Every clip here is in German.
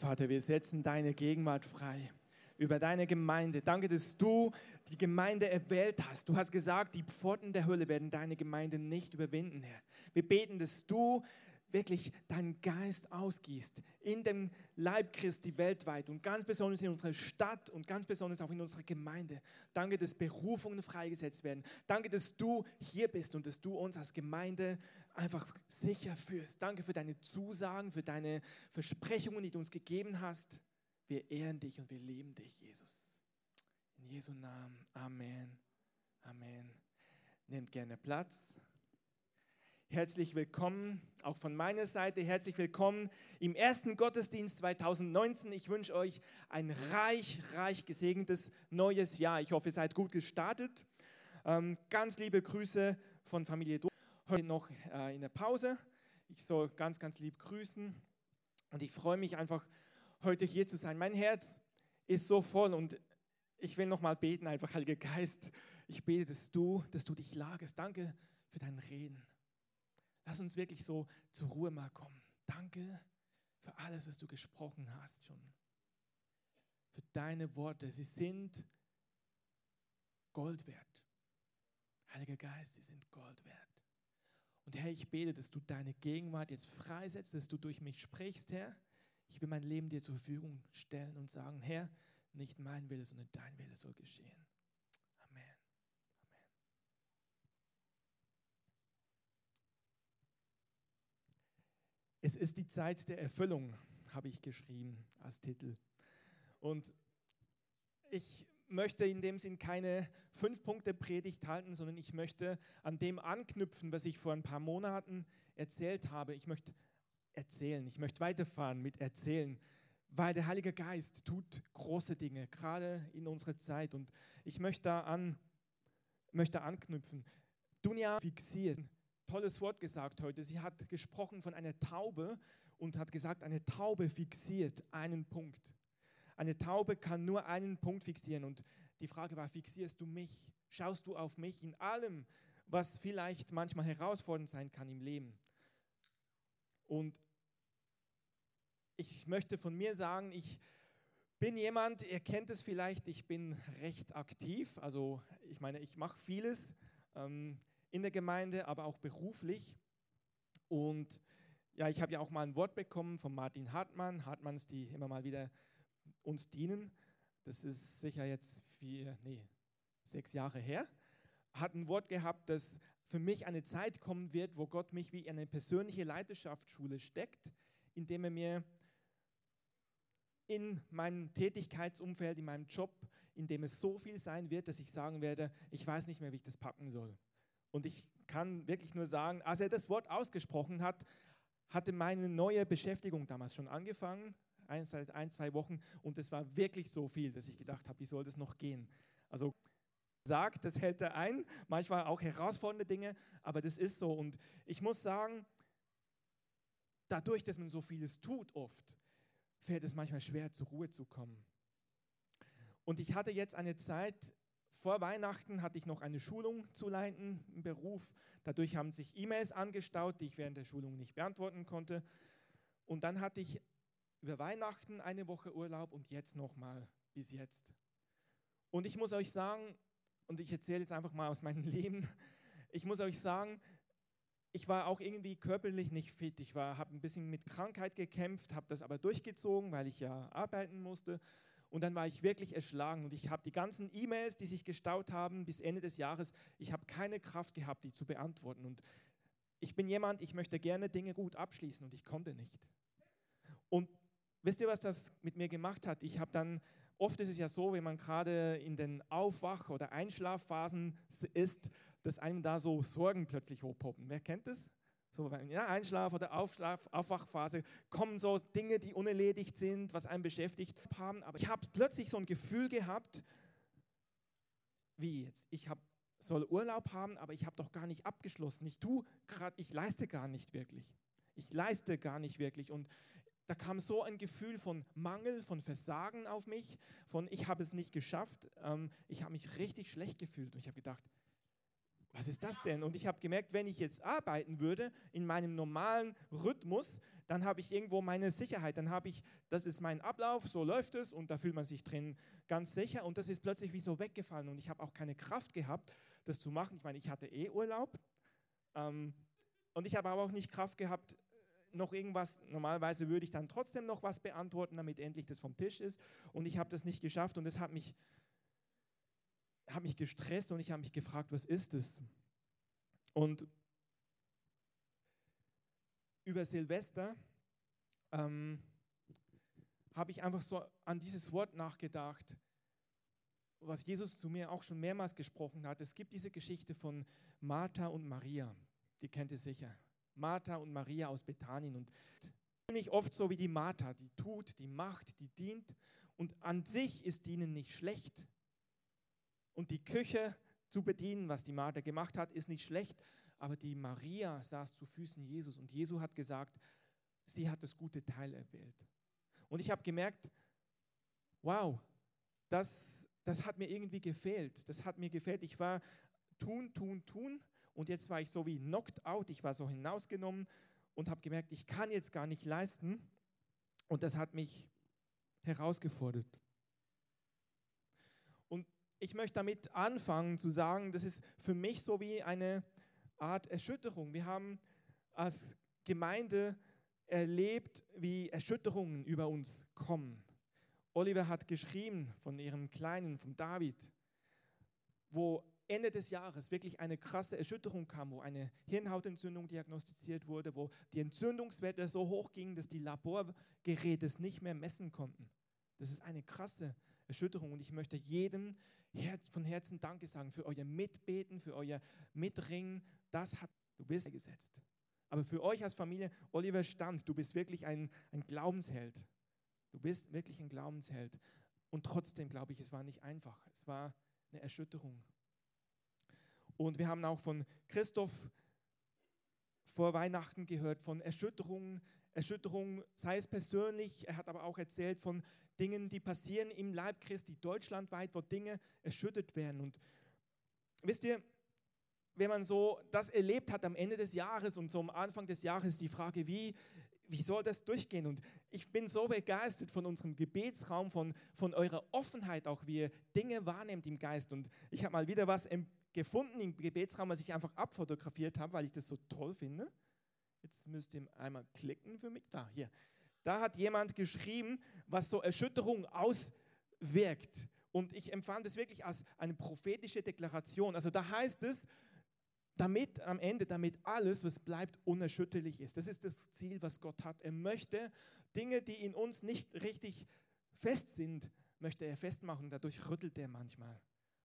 Vater, wir setzen deine Gegenwart frei über deine Gemeinde. Danke, dass du die Gemeinde erwählt hast. Du hast gesagt, die Pforten der Hölle werden deine Gemeinde nicht überwinden, Herr. Wir beten, dass du wirklich deinen Geist ausgießt in dem Leib Christi weltweit und ganz besonders in unserer Stadt und ganz besonders auch in unserer Gemeinde. Danke, dass Berufungen freigesetzt werden. Danke, dass du hier bist und dass du uns als Gemeinde einfach sicher führst. Danke für deine Zusagen, für deine Versprechungen, die du uns gegeben hast. Wir ehren dich und wir lieben dich, Jesus. In Jesu Namen. Amen. Amen. Nehmt gerne Platz. Herzlich willkommen, auch von meiner Seite, herzlich willkommen im ersten Gottesdienst 2019. Ich wünsche euch ein reich, reich gesegnetes neues Jahr. Ich hoffe, ihr seid gut gestartet. Ähm, ganz liebe Grüße von Familie. Heute noch äh, in der Pause. Ich soll ganz, ganz lieb grüßen und ich freue mich einfach, heute hier zu sein. Mein Herz ist so voll und ich will noch mal beten, einfach Heiliger Geist. Ich bete, dass du, dass du dich lagerst. Danke für dein Reden. Lass uns wirklich so zur Ruhe mal kommen. Danke für alles, was du gesprochen hast schon. Für deine Worte. Sie sind Gold wert. Heiliger Geist, sie sind Gold wert. Und Herr, ich bete, dass du deine Gegenwart jetzt freisetzt, dass du durch mich sprichst, Herr. Ich will mein Leben dir zur Verfügung stellen und sagen, Herr, nicht mein Wille, sondern dein Wille soll geschehen. Es ist die Zeit der Erfüllung, habe ich geschrieben als Titel. Und ich möchte in dem Sinn keine Fünf-Punkte-Predigt halten, sondern ich möchte an dem anknüpfen, was ich vor ein paar Monaten erzählt habe. Ich möchte erzählen, ich möchte weiterfahren mit erzählen, weil der Heilige Geist tut große Dinge, gerade in unserer Zeit. Und ich möchte da an, möchte anknüpfen. Dunja fixiert tolles Wort gesagt heute. Sie hat gesprochen von einer Taube und hat gesagt, eine Taube fixiert einen Punkt. Eine Taube kann nur einen Punkt fixieren. Und die Frage war, fixierst du mich? Schaust du auf mich in allem, was vielleicht manchmal herausfordernd sein kann im Leben? Und ich möchte von mir sagen, ich bin jemand, ihr kennt es vielleicht, ich bin recht aktiv. Also ich meine, ich mache vieles. Ähm, in der Gemeinde, aber auch beruflich. Und ja, ich habe ja auch mal ein Wort bekommen von Martin Hartmann, Hartmanns, die immer mal wieder uns dienen. Das ist sicher jetzt vier, nee, sechs Jahre her. Hat ein Wort gehabt, dass für mich eine Zeit kommen wird, wo Gott mich wie in eine persönliche Leiterschaftsschule steckt, indem er mir in meinem Tätigkeitsumfeld, in meinem Job, in dem es so viel sein wird, dass ich sagen werde, ich weiß nicht mehr, wie ich das packen soll. Und ich kann wirklich nur sagen, als er das Wort ausgesprochen hat, hatte meine neue Beschäftigung damals schon angefangen, ein, seit ein, zwei Wochen, und es war wirklich so viel, dass ich gedacht habe, wie soll das noch gehen? Also sagt, das hält er ein, manchmal auch herausfordernde Dinge, aber das ist so. Und ich muss sagen, dadurch, dass man so vieles tut oft, fällt es manchmal schwer, zur Ruhe zu kommen. Und ich hatte jetzt eine Zeit vor Weihnachten hatte ich noch eine Schulung zu leiten im Beruf. Dadurch haben sich E-Mails angestaut, die ich während der Schulung nicht beantworten konnte. Und dann hatte ich über Weihnachten eine Woche Urlaub und jetzt nochmal bis jetzt. Und ich muss euch sagen, und ich erzähle jetzt einfach mal aus meinem Leben, ich muss euch sagen, ich war auch irgendwie körperlich nicht fit. Ich habe ein bisschen mit Krankheit gekämpft, habe das aber durchgezogen, weil ich ja arbeiten musste. Und dann war ich wirklich erschlagen und ich habe die ganzen E-Mails, die sich gestaut haben bis Ende des Jahres, ich habe keine Kraft gehabt, die zu beantworten. Und ich bin jemand, ich möchte gerne Dinge gut abschließen und ich konnte nicht. Und wisst ihr, was das mit mir gemacht hat? Ich habe dann, oft ist es ja so, wenn man gerade in den Aufwach- oder Einschlafphasen ist, dass einem da so Sorgen plötzlich hochpoppen. Wer kennt das? So ja, Einschlaf- oder Aufschlaf, Aufwachphase kommen so Dinge, die unerledigt sind, was einen beschäftigt haben. Aber ich habe plötzlich so ein Gefühl gehabt, wie jetzt? Ich hab, soll Urlaub haben, aber ich habe doch gar nicht abgeschlossen. Ich tue gerade, ich leiste gar nicht wirklich. Ich leiste gar nicht wirklich. Und da kam so ein Gefühl von Mangel, von Versagen auf mich, von ich habe es nicht geschafft. Ähm, ich habe mich richtig schlecht gefühlt. Und ich habe gedacht, was ist das denn? Und ich habe gemerkt, wenn ich jetzt arbeiten würde in meinem normalen Rhythmus, dann habe ich irgendwo meine Sicherheit, dann habe ich, das ist mein Ablauf, so läuft es und da fühlt man sich drin ganz sicher und das ist plötzlich wie so weggefallen und ich habe auch keine Kraft gehabt, das zu machen. Ich meine, ich hatte eh Urlaub ähm, und ich habe aber auch nicht Kraft gehabt, noch irgendwas, normalerweise würde ich dann trotzdem noch was beantworten, damit endlich das vom Tisch ist und ich habe das nicht geschafft und das hat mich, hat mich gestresst und ich habe mich gefragt, was ist es? Und über Silvester ähm, habe ich einfach so an dieses Wort nachgedacht, was Jesus zu mir auch schon mehrmals gesprochen hat. Es gibt diese Geschichte von Martha und Maria, die kennt ihr sicher. Martha und Maria aus Bethanien und nicht oft so wie die Martha, die tut, die macht, die dient und an sich ist ihnen nicht schlecht. Und die Küche zu bedienen, was die Martha gemacht hat, ist nicht schlecht, aber die Maria saß zu Füßen Jesus und Jesus hat gesagt, sie hat das gute Teil erwählt. Und ich habe gemerkt, wow, das, das hat mir irgendwie gefehlt. Das hat mir gefehlt. Ich war tun, tun, tun und jetzt war ich so wie knocked out. Ich war so hinausgenommen und habe gemerkt, ich kann jetzt gar nicht leisten. Und das hat mich herausgefordert. Und ich möchte damit anfangen zu sagen, das ist für mich so wie eine Art Erschütterung. Wir haben als Gemeinde erlebt, wie Erschütterungen über uns kommen. Oliver hat geschrieben von ihrem Kleinen, von David, wo Ende des Jahres wirklich eine krasse Erschütterung kam, wo eine Hirnhautentzündung diagnostiziert wurde, wo die Entzündungswerte so hoch gingen, dass die Laborgeräte es nicht mehr messen konnten. Das ist eine krasse Erschütterung und ich möchte jedem Herz, von Herzen Danke sagen für euer Mitbeten, für euer Mitringen, das hat, du bist gesetzt. Aber für euch als Familie, Oliver Stand, du bist wirklich ein, ein Glaubensheld. Du bist wirklich ein Glaubensheld. Und trotzdem glaube ich, es war nicht einfach. Es war eine Erschütterung. Und wir haben auch von Christoph vor Weihnachten gehört, von Erschütterungen, Erschütterungen, sei es persönlich, er hat aber auch erzählt von Dingen, die passieren im Leib Christi deutschlandweit, wo Dinge erschüttert werden. Und wisst ihr, wenn man so das erlebt hat am Ende des Jahres und so am Anfang des Jahres, die Frage, wie, wie soll das durchgehen? Und ich bin so begeistert von unserem Gebetsraum, von, von eurer Offenheit, auch wie ihr Dinge wahrnehmt im Geist. Und ich habe mal wieder was gefunden im Gebetsraum, was ich einfach abfotografiert habe, weil ich das so toll finde. Jetzt müsst ihr einmal klicken für mich. Da, hier. Da hat jemand geschrieben, was so Erschütterung auswirkt. Und ich empfand es wirklich als eine prophetische Deklaration. Also da heißt es, damit am Ende, damit alles, was bleibt, unerschütterlich ist. Das ist das Ziel, was Gott hat. Er möchte Dinge, die in uns nicht richtig fest sind, möchte er festmachen. Dadurch rüttelt er manchmal.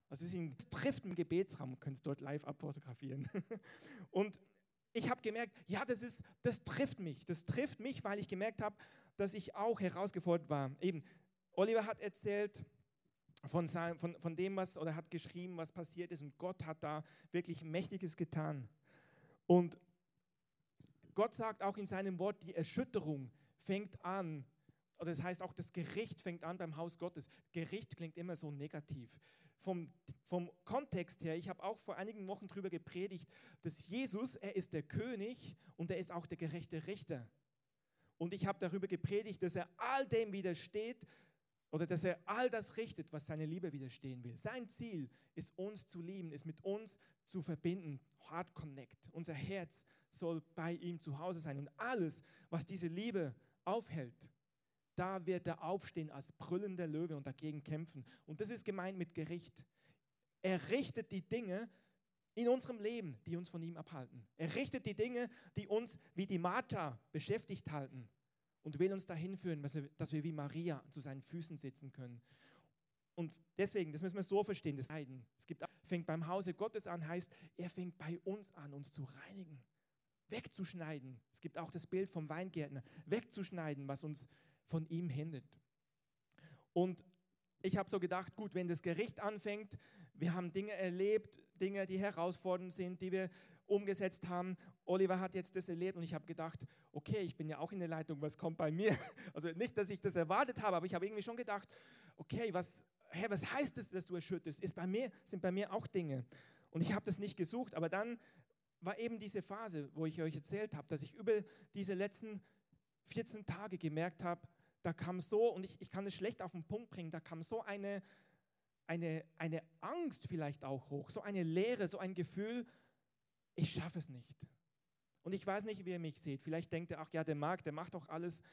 Also es trifft im Gebetsraum, könnt es dort live abfotografieren. Und ich habe gemerkt, ja, das, ist, das trifft mich. Das trifft mich, weil ich gemerkt habe, dass ich auch herausgefordert war. Eben, Oliver hat erzählt, von, von, von dem, was, oder hat geschrieben, was passiert ist. Und Gott hat da wirklich Mächtiges getan. Und Gott sagt auch in seinem Wort, die Erschütterung fängt an, oder das heißt auch, das Gericht fängt an beim Haus Gottes. Gericht klingt immer so negativ. Vom, vom Kontext her, ich habe auch vor einigen Wochen darüber gepredigt, dass Jesus, er ist der König und er ist auch der gerechte Richter. Und ich habe darüber gepredigt, dass er all dem widersteht, oder dass er all das richtet, was seine Liebe widerstehen will. Sein Ziel ist, uns zu lieben, ist mit uns zu verbinden. Heart Connect. Unser Herz soll bei ihm zu Hause sein. Und alles, was diese Liebe aufhält, da wird er aufstehen als brüllender Löwe und dagegen kämpfen. Und das ist gemeint mit Gericht. Er richtet die Dinge in unserem Leben, die uns von ihm abhalten. Er richtet die Dinge, die uns wie die Martha beschäftigt halten und will uns dahin führen, dass wir wie Maria zu seinen Füßen sitzen können. Und deswegen, das müssen wir so verstehen, das Leiden. Es gibt, fängt beim Hause Gottes an, heißt, er fängt bei uns an, uns zu reinigen, wegzuschneiden. Es gibt auch das Bild vom Weingärtner, wegzuschneiden, was uns von ihm hindert. Und ich habe so gedacht, gut, wenn das Gericht anfängt, wir haben Dinge erlebt, Dinge, die herausfordernd sind, die wir umgesetzt haben. Oliver hat jetzt das erlebt und ich habe gedacht, okay, ich bin ja auch in der Leitung, was kommt bei mir? Also nicht, dass ich das erwartet habe, aber ich habe irgendwie schon gedacht, okay, was, hä, was heißt es, dass du erschütterst? Ist bei mir, sind bei mir auch Dinge. Und ich habe das nicht gesucht, aber dann war eben diese Phase, wo ich euch erzählt habe, dass ich über diese letzten 14 Tage gemerkt habe, da kam so, und ich, ich kann es schlecht auf den Punkt bringen, da kam so eine, eine, eine Angst vielleicht auch hoch, so eine Leere, so ein Gefühl, ich schaffe es nicht. Und ich weiß nicht, wie ihr mich seht. Vielleicht denkt ihr, ach ja, der Marc, der macht doch alles.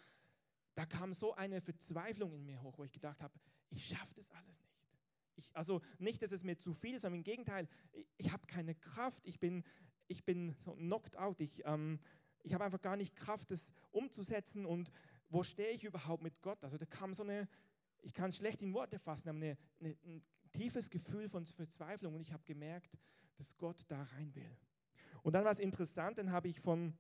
Da kam so eine Verzweiflung in mir hoch, wo ich gedacht habe, ich schaffe das alles nicht. Ich, also nicht, dass es mir zu viel ist, sondern im Gegenteil, ich, ich habe keine Kraft, ich bin, ich bin so knocked out, ich, ähm, ich habe einfach gar nicht Kraft, das umzusetzen und wo stehe ich überhaupt mit Gott? Also da kam so eine, ich kann es schlecht in Worte fassen, aber eine, eine, ein tiefes Gefühl von Verzweiflung und ich habe gemerkt, dass Gott da rein will. Und dann war es interessant, dann habe ich von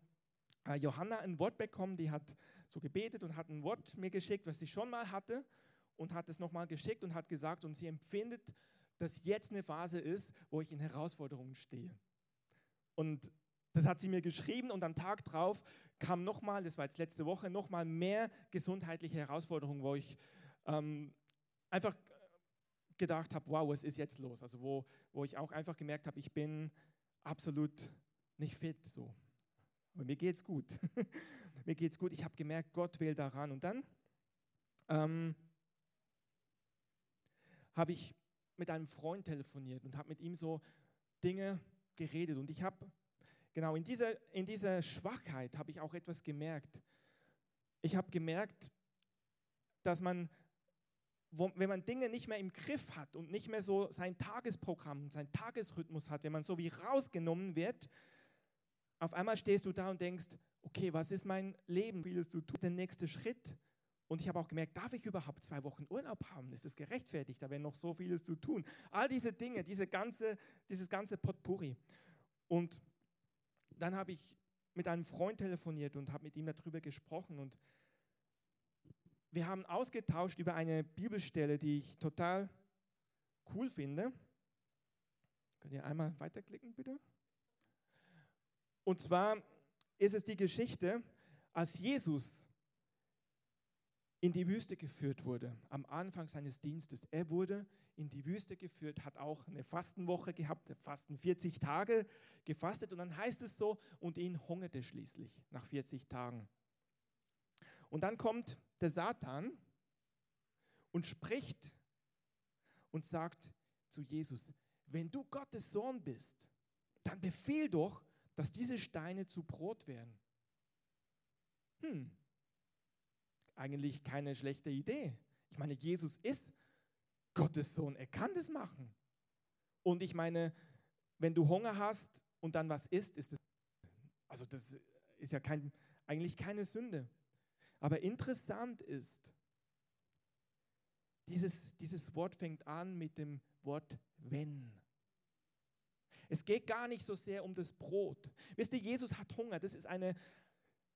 äh, Johanna ein Wort bekommen, die hat so gebetet und hat ein Wort mir geschickt, was sie schon mal hatte und hat es nochmal geschickt und hat gesagt, und sie empfindet, dass jetzt eine Phase ist, wo ich in Herausforderungen stehe. Und das hat sie mir geschrieben und am Tag drauf kam nochmal, das war jetzt letzte Woche, nochmal mehr gesundheitliche Herausforderungen, wo ich ähm, einfach gedacht habe, wow, was ist jetzt los? Also wo, wo ich auch einfach gemerkt habe, ich bin absolut nicht fit so. Aber mir geht's gut. mir geht's gut. Ich habe gemerkt, Gott will daran. Und dann ähm, habe ich mit einem Freund telefoniert und habe mit ihm so Dinge geredet. Und ich habe, genau, in dieser, in dieser Schwachheit habe ich auch etwas gemerkt. Ich habe gemerkt, dass man, wo, wenn man Dinge nicht mehr im Griff hat und nicht mehr so sein Tagesprogramm, sein Tagesrhythmus hat, wenn man so wie rausgenommen wird, auf einmal stehst du da und denkst, okay, was ist mein Leben? Vieles zu tun, der nächste Schritt. Und ich habe auch gemerkt, darf ich überhaupt zwei Wochen Urlaub haben? Ist das gerechtfertigt? Da wäre noch so vieles zu tun. All diese Dinge, diese ganze, dieses ganze Potpourri. Und dann habe ich mit einem Freund telefoniert und habe mit ihm darüber gesprochen. Und wir haben ausgetauscht über eine Bibelstelle, die ich total cool finde. Könnt ihr einmal weiterklicken, bitte? Und zwar ist es die Geschichte, als Jesus in die Wüste geführt wurde, am Anfang seines Dienstes. Er wurde in die Wüste geführt, hat auch eine Fastenwoche gehabt, Fasten 40 Tage gefastet und dann heißt es so, und ihn hungerte schließlich nach 40 Tagen. Und dann kommt der Satan und spricht und sagt zu Jesus, wenn du Gottes Sohn bist, dann befiehl doch, dass diese Steine zu Brot werden. Hm, eigentlich keine schlechte Idee. Ich meine, Jesus ist Gottes Sohn, er kann das machen. Und ich meine, wenn du Hunger hast und dann was isst, ist das, also das ist ja kein, eigentlich keine Sünde. Aber interessant ist, dieses, dieses Wort fängt an mit dem Wort wenn. Es geht gar nicht so sehr um das Brot. Wisst ihr, Jesus hat Hunger. Das ist eine,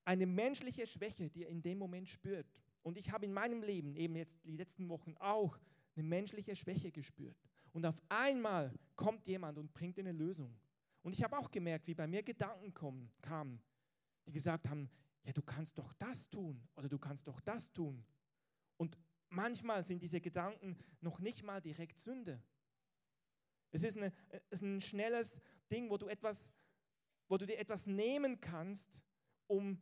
eine menschliche Schwäche, die er in dem Moment spürt. Und ich habe in meinem Leben eben jetzt die letzten Wochen auch eine menschliche Schwäche gespürt. Und auf einmal kommt jemand und bringt eine Lösung. Und ich habe auch gemerkt, wie bei mir Gedanken kommen, kamen, die gesagt haben, ja, du kannst doch das tun oder du kannst doch das tun. Und manchmal sind diese Gedanken noch nicht mal direkt Sünde. Es ist, eine, es ist ein schnelles Ding, wo du, etwas, wo du dir etwas nehmen kannst, um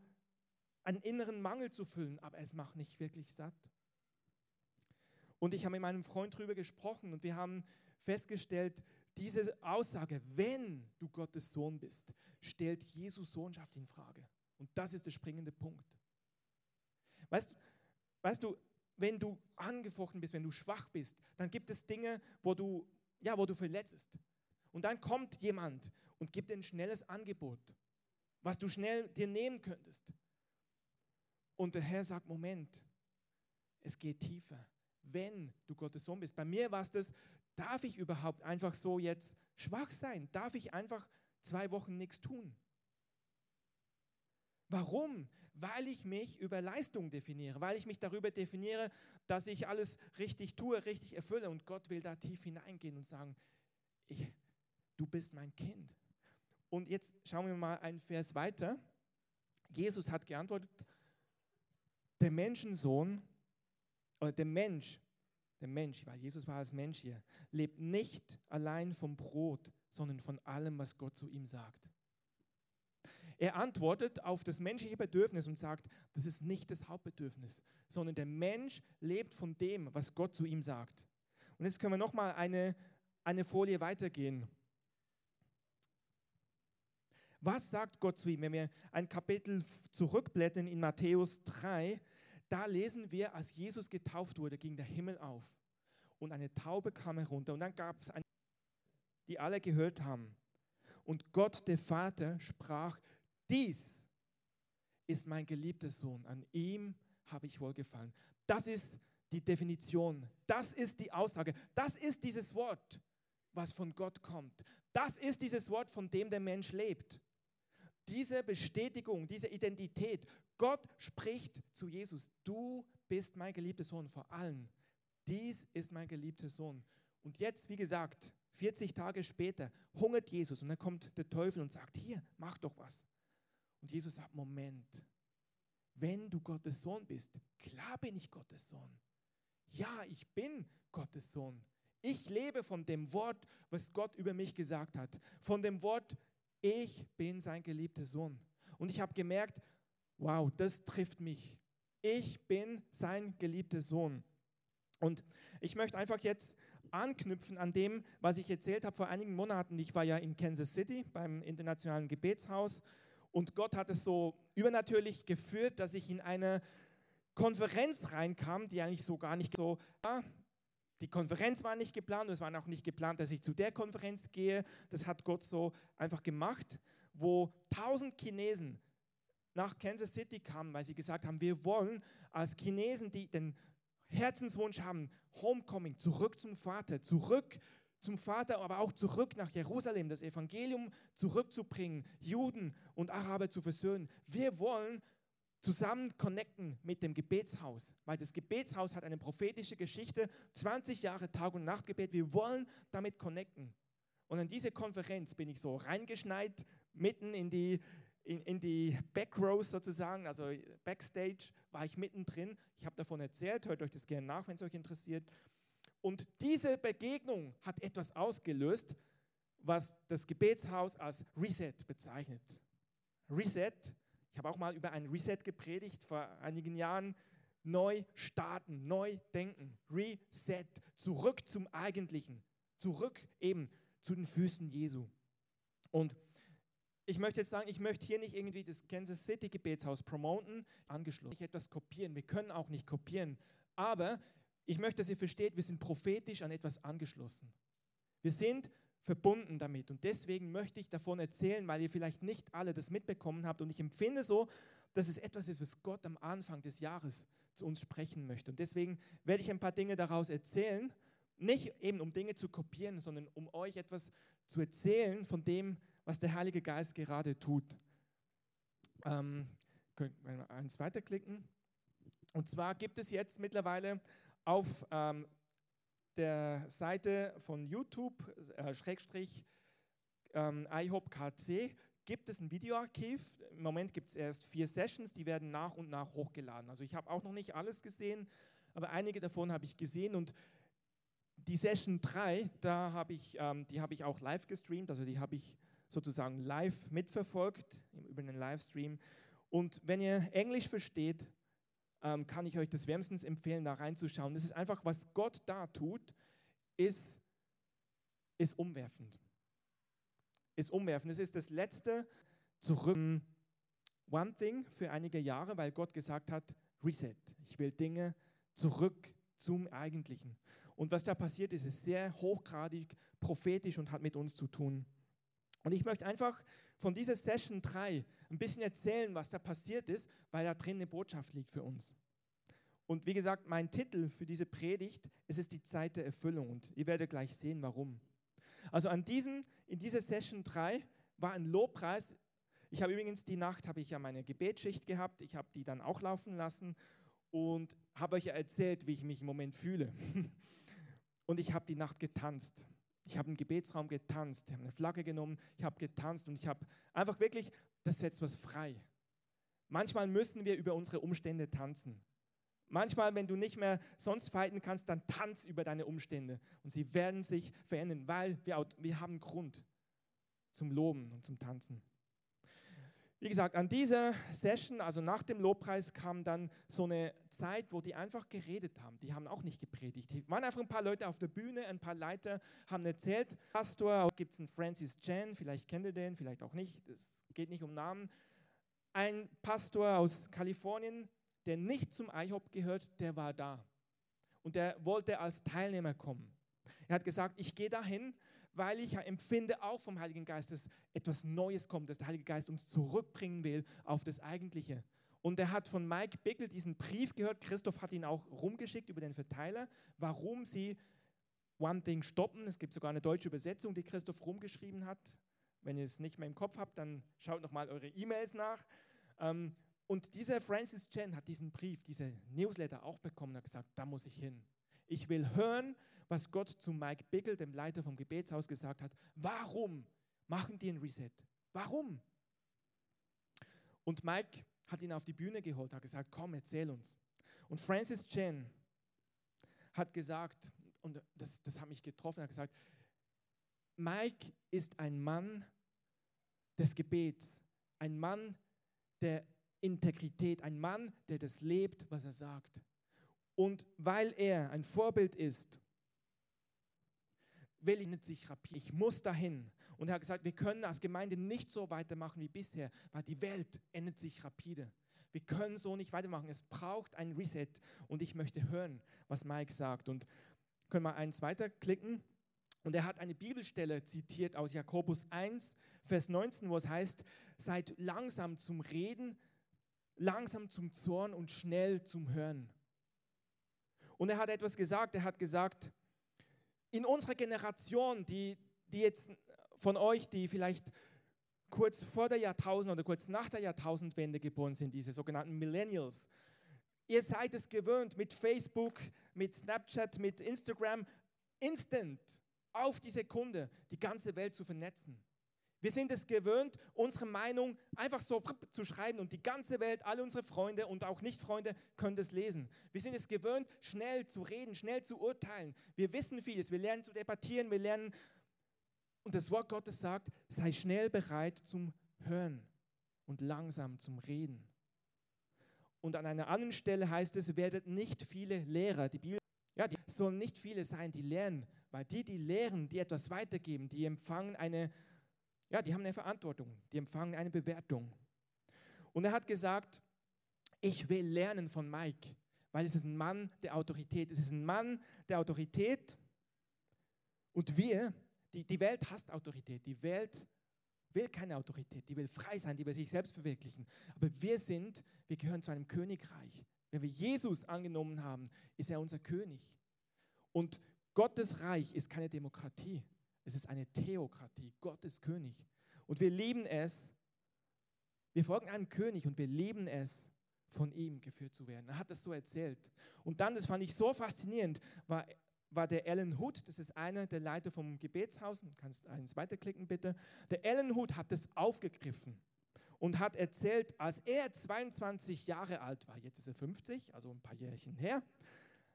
einen inneren Mangel zu füllen, aber es macht nicht wirklich satt. Und ich habe mit meinem Freund darüber gesprochen und wir haben festgestellt, diese Aussage, wenn du Gottes Sohn bist, stellt Jesus Sohnschaft in Frage. Und das ist der springende Punkt. Weißt, weißt du, wenn du angefochten bist, wenn du schwach bist, dann gibt es Dinge, wo du, ja, wo du verletzt. Und dann kommt jemand und gibt dir ein schnelles Angebot, was du schnell dir nehmen könntest. Und der Herr sagt, Moment, es geht tiefer. Wenn du Gottes Sohn bist. Bei mir war es das, darf ich überhaupt einfach so jetzt schwach sein? Darf ich einfach zwei Wochen nichts tun? Warum? Weil ich mich über Leistung definiere, weil ich mich darüber definiere, dass ich alles richtig tue, richtig erfülle. Und Gott will da tief hineingehen und sagen, ich, du bist mein Kind. Und jetzt schauen wir mal einen Vers weiter. Jesus hat geantwortet, der Menschensohn oder der Mensch, der Mensch, weil Jesus war als Mensch hier, lebt nicht allein vom Brot, sondern von allem, was Gott zu ihm sagt. Er antwortet auf das menschliche Bedürfnis und sagt, das ist nicht das Hauptbedürfnis, sondern der Mensch lebt von dem, was Gott zu ihm sagt. Und jetzt können wir nochmal eine, eine Folie weitergehen. Was sagt Gott zu ihm? Wenn wir ein Kapitel zurückblättern in Matthäus 3, da lesen wir, als Jesus getauft wurde, ging der Himmel auf und eine Taube kam herunter. Und dann gab es eine, die alle gehört haben. Und Gott, der Vater, sprach, dies ist mein geliebter Sohn, an ihm habe ich wohlgefallen. Das ist die Definition, das ist die Aussage, das ist dieses Wort, was von Gott kommt. Das ist dieses Wort, von dem der Mensch lebt. Diese Bestätigung, diese Identität, Gott spricht zu Jesus, du bist mein geliebter Sohn vor allen. Dies ist mein geliebter Sohn. Und jetzt, wie gesagt, 40 Tage später hungert Jesus und dann kommt der Teufel und sagt, hier, mach doch was. Und Jesus sagt, Moment, wenn du Gottes Sohn bist, klar bin ich Gottes Sohn. Ja, ich bin Gottes Sohn. Ich lebe von dem Wort, was Gott über mich gesagt hat. Von dem Wort, ich bin sein geliebter Sohn. Und ich habe gemerkt, wow, das trifft mich. Ich bin sein geliebter Sohn. Und ich möchte einfach jetzt anknüpfen an dem, was ich erzählt habe vor einigen Monaten. Ich war ja in Kansas City beim Internationalen Gebetshaus und Gott hat es so übernatürlich geführt, dass ich in eine Konferenz reinkam, die eigentlich so gar nicht so war. Die Konferenz war nicht geplant, es war auch nicht geplant, dass ich zu der Konferenz gehe. Das hat Gott so einfach gemacht, wo tausend Chinesen nach Kansas City kamen, weil sie gesagt haben, wir wollen als Chinesen, die den Herzenswunsch haben, Homecoming, zurück zum Vater, zurück zum Vater, aber auch zurück nach Jerusalem, das Evangelium zurückzubringen, Juden und Araber zu versöhnen. Wir wollen zusammen connecten mit dem Gebetshaus, weil das Gebetshaus hat eine prophetische Geschichte, 20 Jahre Tag- und Nachtgebet, wir wollen damit connecten. Und an diese Konferenz bin ich so reingeschneit, mitten in die, in, in die Backrows sozusagen, also Backstage war ich mittendrin. Ich habe davon erzählt, hört euch das gerne nach, wenn es euch interessiert. Und diese Begegnung hat etwas ausgelöst, was das Gebetshaus als Reset bezeichnet. Reset ich habe auch mal über ein Reset gepredigt vor einigen Jahren. Neu starten, neu denken, Reset, zurück zum Eigentlichen, zurück eben zu den Füßen Jesu. Und ich möchte jetzt sagen, ich möchte hier nicht irgendwie das Kansas City Gebetshaus promoten, angeschlossen, nicht etwas kopieren. Wir können auch nicht kopieren. Aber ich möchte, dass ihr versteht, wir sind prophetisch an etwas angeschlossen. Wir sind verbunden damit. Und deswegen möchte ich davon erzählen, weil ihr vielleicht nicht alle das mitbekommen habt. Und ich empfinde so, dass es etwas ist, was Gott am Anfang des Jahres zu uns sprechen möchte. Und deswegen werde ich ein paar Dinge daraus erzählen. Nicht eben um Dinge zu kopieren, sondern um euch etwas zu erzählen von dem, was der Heilige Geist gerade tut. Ähm, könnt wir eins weiterklicken. Und zwar gibt es jetzt mittlerweile auf ähm, der Seite von YouTube, äh, Schrägstrich ähm, iHopKC, gibt es ein Videoarchiv. Im Moment gibt es erst vier Sessions, die werden nach und nach hochgeladen. Also ich habe auch noch nicht alles gesehen, aber einige davon habe ich gesehen und die Session 3, da habe ich, ähm, die habe ich auch live gestreamt, also die habe ich sozusagen live mitverfolgt über einen Livestream. Und wenn ihr Englisch versteht, ähm, kann ich euch das wärmstens empfehlen, da reinzuschauen. Das ist einfach, was Gott da tut, ist, ist umwerfend. Ist umwerfend. Es ist das letzte Zurück. One Thing für einige Jahre, weil Gott gesagt hat, Reset. Ich will Dinge zurück zum Eigentlichen. Und was da passiert ist, ist sehr hochgradig prophetisch und hat mit uns zu tun. Und ich möchte einfach von dieser Session 3 ein bisschen erzählen, was da passiert ist, weil da drin eine Botschaft liegt für uns. Und wie gesagt, mein Titel für diese Predigt, es ist die Zeit der Erfüllung und ihr werdet gleich sehen, warum. Also an diesem, in dieser Session 3 war ein Lobpreis. Ich habe übrigens die Nacht, habe ich ja meine Gebetsschicht gehabt, ich habe die dann auch laufen lassen und habe euch ja erzählt, wie ich mich im Moment fühle. Und ich habe die Nacht getanzt. Ich habe im Gebetsraum getanzt, ich habe eine Flagge genommen, ich habe getanzt und ich habe einfach wirklich, das setzt was frei. Manchmal müssen wir über unsere Umstände tanzen. Manchmal, wenn du nicht mehr sonst fighten kannst, dann tanz über deine Umstände und sie werden sich verändern, weil wir, wir haben Grund zum Loben und zum Tanzen. Wie gesagt, an dieser Session, also nach dem Lobpreis, kam dann so eine Zeit, wo die einfach geredet haben. Die haben auch nicht gepredigt. Die waren einfach ein paar Leute auf der Bühne, ein paar Leiter haben erzählt. Pastor, gibt es einen Francis Chan, vielleicht kennt ihr den, vielleicht auch nicht. Es geht nicht um Namen. Ein Pastor aus Kalifornien, der nicht zum IHOP gehört, der war da. Und der wollte als Teilnehmer kommen. Er hat gesagt, ich gehe dahin, weil ich empfinde auch vom Heiligen Geist, dass etwas Neues kommt, dass der Heilige Geist uns zurückbringen will auf das Eigentliche. Und er hat von Mike Bickel diesen Brief gehört. Christoph hat ihn auch rumgeschickt über den Verteiler, warum sie One Thing stoppen. Es gibt sogar eine deutsche Übersetzung, die Christoph rumgeschrieben hat. Wenn ihr es nicht mehr im Kopf habt, dann schaut nochmal eure E-Mails nach. Ähm, und dieser Francis Chen hat diesen Brief, diese Newsletter auch bekommen und hat gesagt, da muss ich hin. Ich will hören, was Gott zu Mike Bickel, dem Leiter vom Gebetshaus, gesagt hat. Warum machen die ein Reset? Warum? Und Mike hat ihn auf die Bühne geholt, hat gesagt, komm, erzähl uns. Und Francis Chen hat gesagt, und das, das hat mich getroffen, hat gesagt, Mike ist ein Mann des Gebets, ein Mann der Integrität, ein Mann, der das lebt, was er sagt. Und weil er ein Vorbild ist will ich sich rapide. Ich muss dahin. Und er hat gesagt, wir können als Gemeinde nicht so weitermachen wie bisher, weil die Welt ändert sich rapide. Wir können so nicht weitermachen. Es braucht ein Reset. Und ich möchte hören, was Mike sagt. Und können wir eins weiterklicken. Und er hat eine Bibelstelle zitiert aus Jakobus 1, Vers 19, wo es heißt, seid langsam zum Reden, langsam zum Zorn und schnell zum Hören. Und er hat etwas gesagt. Er hat gesagt, in unserer Generation, die, die jetzt von euch, die vielleicht kurz vor der Jahrtausend oder kurz nach der Jahrtausendwende geboren sind, diese sogenannten Millennials, ihr seid es gewöhnt, mit Facebook, mit Snapchat, mit Instagram, instant, auf die Sekunde, die ganze Welt zu vernetzen. Wir sind es gewöhnt, unsere Meinung einfach so zu schreiben und die ganze Welt, alle unsere Freunde und auch Nicht-Freunde können das lesen. Wir sind es gewöhnt, schnell zu reden, schnell zu urteilen. Wir wissen vieles, wir lernen zu debattieren, wir lernen. Und das Wort Gottes sagt, sei schnell bereit zum Hören und langsam zum Reden. Und an einer anderen Stelle heißt es, werdet nicht viele Lehrer. Die Bibel, ja, die sollen nicht viele sein, die lernen, weil die, die lehren, die etwas weitergeben, die empfangen eine ja, die haben eine Verantwortung, die empfangen eine Bewertung. Und er hat gesagt, ich will lernen von Mike, weil es ist ein Mann der Autorität. Es ist ein Mann der Autorität. Und wir, die, die Welt hasst Autorität. Die Welt will keine Autorität. Die will frei sein, die will sich selbst verwirklichen. Aber wir sind, wir gehören zu einem Königreich. Wenn wir Jesus angenommen haben, ist er unser König. Und Gottes Reich ist keine Demokratie. Es ist eine Theokratie. Gott ist König. Und wir lieben es. Wir folgen einem König und wir lieben es, von ihm geführt zu werden. Er hat das so erzählt. Und dann, das fand ich so faszinierend, war, war der Alan Hood, das ist einer der Leiter vom Gebetshaus, du kannst eins weiterklicken bitte. Der Alan Hood hat das aufgegriffen und hat erzählt, als er 22 Jahre alt war, jetzt ist er 50, also ein paar Jährchen her,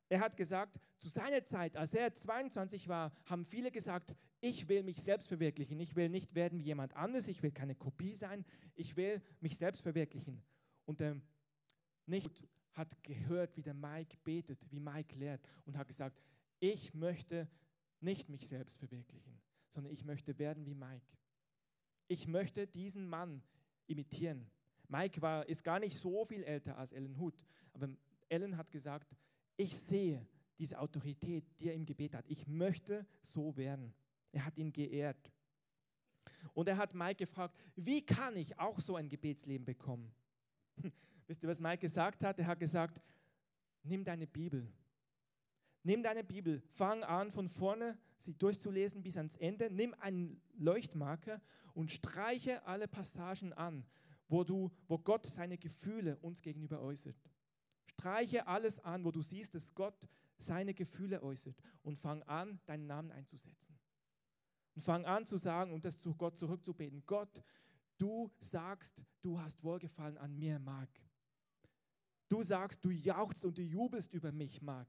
er hat gesagt, zu seiner Zeit, als er 22 war, haben viele gesagt, ich will mich selbst verwirklichen. Ich will nicht werden wie jemand anderes. Ich will keine Kopie sein. Ich will mich selbst verwirklichen. Und der nicht hat gehört, wie der Mike betet, wie Mike lehrt und hat gesagt, ich möchte nicht mich selbst verwirklichen, sondern ich möchte werden wie Mike. Ich möchte diesen Mann imitieren. Mike war, ist gar nicht so viel älter als Ellen Hood, aber Ellen hat gesagt, ich sehe diese Autorität, die er im Gebet hat. Ich möchte so werden. Er hat ihn geehrt. Und er hat Mike gefragt, wie kann ich auch so ein Gebetsleben bekommen? Wisst ihr, was Mike gesagt hat? Er hat gesagt, nimm deine Bibel. Nimm deine Bibel, fang an von vorne, sie durchzulesen bis ans Ende. Nimm einen Leuchtmarker und streiche alle Passagen an, wo, du, wo Gott seine Gefühle uns gegenüber äußert. Streiche alles an, wo du siehst, dass Gott seine Gefühle äußert und fang an, deinen Namen einzusetzen. Und fang an zu sagen und das zu Gott zurückzubeten. Gott, du sagst, du hast Wohlgefallen an mir, Mark. Du sagst, du jauchzt und du jubelst über mich, Mark.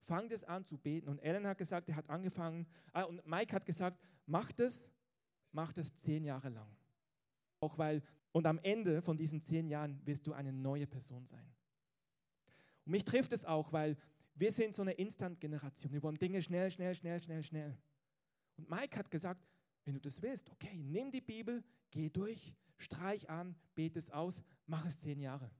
Fang das an zu beten. Und Ellen hat gesagt, er hat angefangen, ah, und Mike hat gesagt, mach das, mach das zehn Jahre lang. Auch weil Und am Ende von diesen zehn Jahren wirst du eine neue Person sein. Und mich trifft es auch, weil wir sind so eine Instant-Generation. Wir wollen Dinge schnell, schnell, schnell, schnell, schnell. Und Mike hat gesagt, wenn du das willst, okay, nimm die Bibel, geh durch, streich an, bete es aus, mach es zehn Jahre.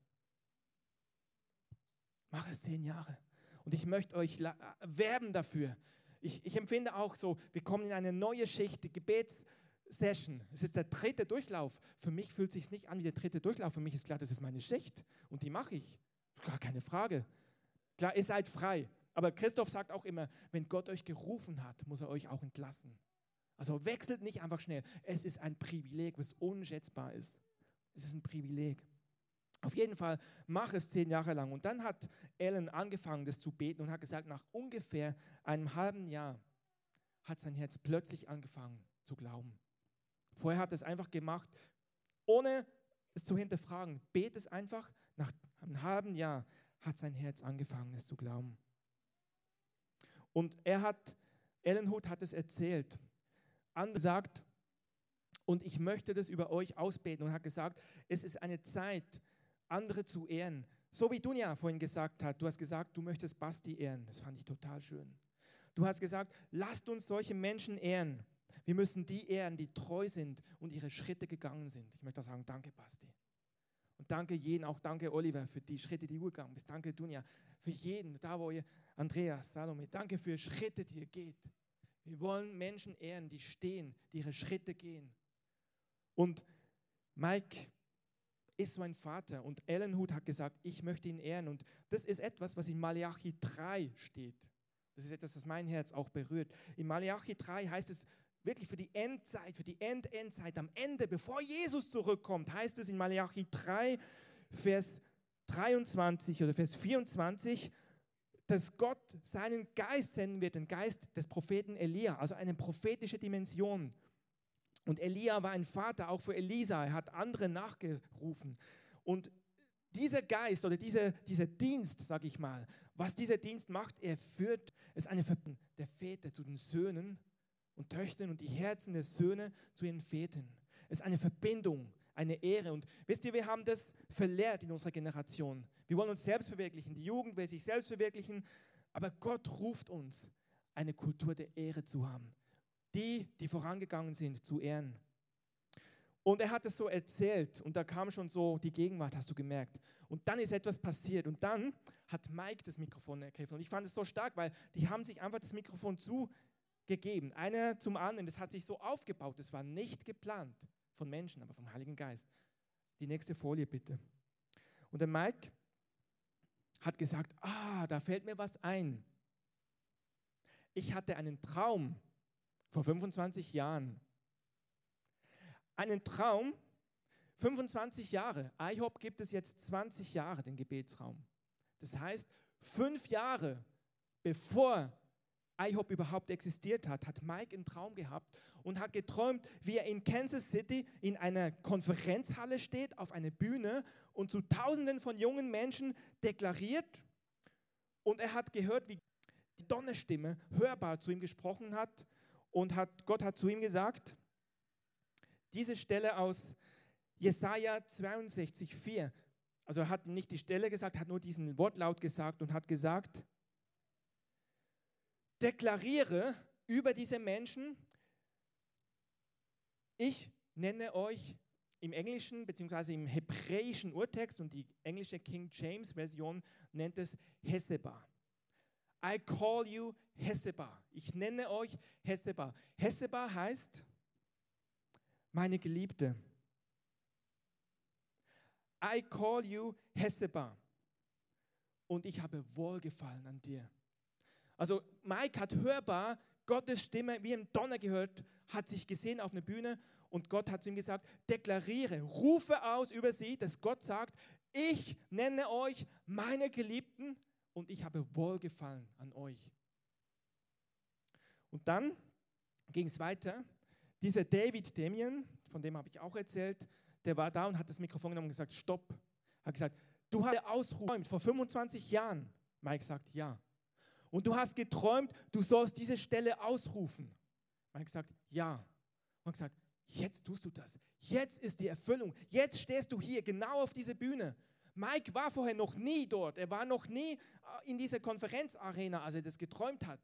Mach es zehn Jahre. Und ich möchte euch werben dafür. Ich, ich empfinde auch so, wir kommen in eine neue Schicht, die Gebetssession. Es ist der dritte Durchlauf. Für mich fühlt es sich nicht an wie der dritte Durchlauf. Für mich ist klar, das ist meine Schicht und die mache ich. Gar keine Frage. Klar, ihr seid frei. Aber Christoph sagt auch immer, wenn Gott euch gerufen hat, muss er euch auch entlassen. Also wechselt nicht einfach schnell. Es ist ein Privileg, was unschätzbar ist. Es ist ein Privileg. Auf jeden Fall mach es zehn Jahre lang. Und dann hat Ellen angefangen, das zu beten und hat gesagt, nach ungefähr einem halben Jahr hat sein Herz plötzlich angefangen zu glauben. Vorher hat es einfach gemacht, ohne es zu hinterfragen. Bet es einfach. Nach einem halben Jahr hat sein Herz angefangen, es zu glauben. Und er hat, Ellen Hood hat es erzählt, angesagt, und ich möchte das über euch ausbeten und hat gesagt, es ist eine Zeit, andere zu ehren. So wie Dunja vorhin gesagt hat, du hast gesagt, du möchtest Basti ehren. Das fand ich total schön. Du hast gesagt, lasst uns solche Menschen ehren. Wir müssen die ehren, die treu sind und ihre Schritte gegangen sind. Ich möchte sagen, danke Basti. Und danke jeden, auch danke Oliver für die Schritte, die du gegangen bist. Danke Dunja für jeden, da wo ihr, Andreas, Salome, danke für Schritte, die ihr geht. Wir wollen Menschen ehren, die stehen, die ihre Schritte gehen. Und Mike ist so ein Vater und Ellen Hood hat gesagt, ich möchte ihn ehren. Und das ist etwas, was in Malachi 3 steht. Das ist etwas, was mein Herz auch berührt. In Malachi 3 heißt es wirklich für die Endzeit, für die End-Endzeit, am Ende, bevor Jesus zurückkommt, heißt es in Malachi 3, Vers 23 oder Vers 24, dass Gott seinen Geist senden wird, den Geist des Propheten Elia, also eine prophetische Dimension. Und Elia war ein Vater auch für Elisa, er hat andere nachgerufen. Und dieser Geist oder diese, dieser Dienst, sage ich mal, was dieser Dienst macht, er führt, es eine Verbindung der Väter zu den Söhnen und Töchtern und die Herzen der Söhne zu ihren Vätern. Es ist eine Verbindung, eine Ehre. Und wisst ihr, wir haben das verlehrt in unserer Generation. Wir wollen uns selbst verwirklichen, die Jugend will sich selbst verwirklichen, aber Gott ruft uns, eine Kultur der Ehre zu haben die, die vorangegangen sind, zu ehren. Und er hat es so erzählt und da kam schon so die Gegenwart, hast du gemerkt. Und dann ist etwas passiert und dann hat Mike das Mikrofon ergriffen. Und ich fand es so stark, weil die haben sich einfach das Mikrofon zugegeben, einer zum anderen. Das hat sich so aufgebaut, das war nicht geplant von Menschen, aber vom Heiligen Geist. Die nächste Folie bitte. Und der Mike hat gesagt, ah, da fällt mir was ein. Ich hatte einen Traum vor 25 Jahren. Einen Traum, 25 Jahre. IHOP gibt es jetzt 20 Jahre, den Gebetsraum. Das heißt, fünf Jahre bevor IHOP überhaupt existiert hat, hat Mike einen Traum gehabt und hat geträumt, wie er in Kansas City in einer Konferenzhalle steht, auf einer Bühne und zu Tausenden von jungen Menschen deklariert. Und er hat gehört, wie die Donnerstimme hörbar zu ihm gesprochen hat und hat, Gott hat zu ihm gesagt, diese Stelle aus Jesaja 62, 4, also er hat nicht die Stelle gesagt, hat nur diesen Wortlaut gesagt und hat gesagt, deklariere über diese Menschen, ich nenne euch im englischen bzw. im hebräischen Urtext und die englische King James Version nennt es Heseba. I call you Heseba. Ich nenne euch Heseba. Heseba heißt meine Geliebte. I call you Heseba. Und ich habe Wohlgefallen an dir. Also Mike hat hörbar Gottes Stimme wie im Donner gehört, hat sich gesehen auf einer Bühne und Gott hat zu ihm gesagt, deklariere, rufe aus über sie, dass Gott sagt, ich nenne euch meine Geliebten und ich habe Wohlgefallen an euch. Und dann ging es weiter. Dieser David Damien, von dem habe ich auch erzählt, der war da und hat das Mikrofon genommen und gesagt, stopp. Hat gesagt, du hast ausgeräumt vor 25 Jahren. Mike sagt, ja. Und du hast geträumt, du sollst diese Stelle ausrufen. Mike sagt, ja. Und gesagt, Jetzt tust du das. Jetzt ist die Erfüllung. Jetzt stehst du hier genau auf dieser Bühne. Mike war vorher noch nie dort. Er war noch nie äh, in dieser Konferenzarena, als er das geträumt hat.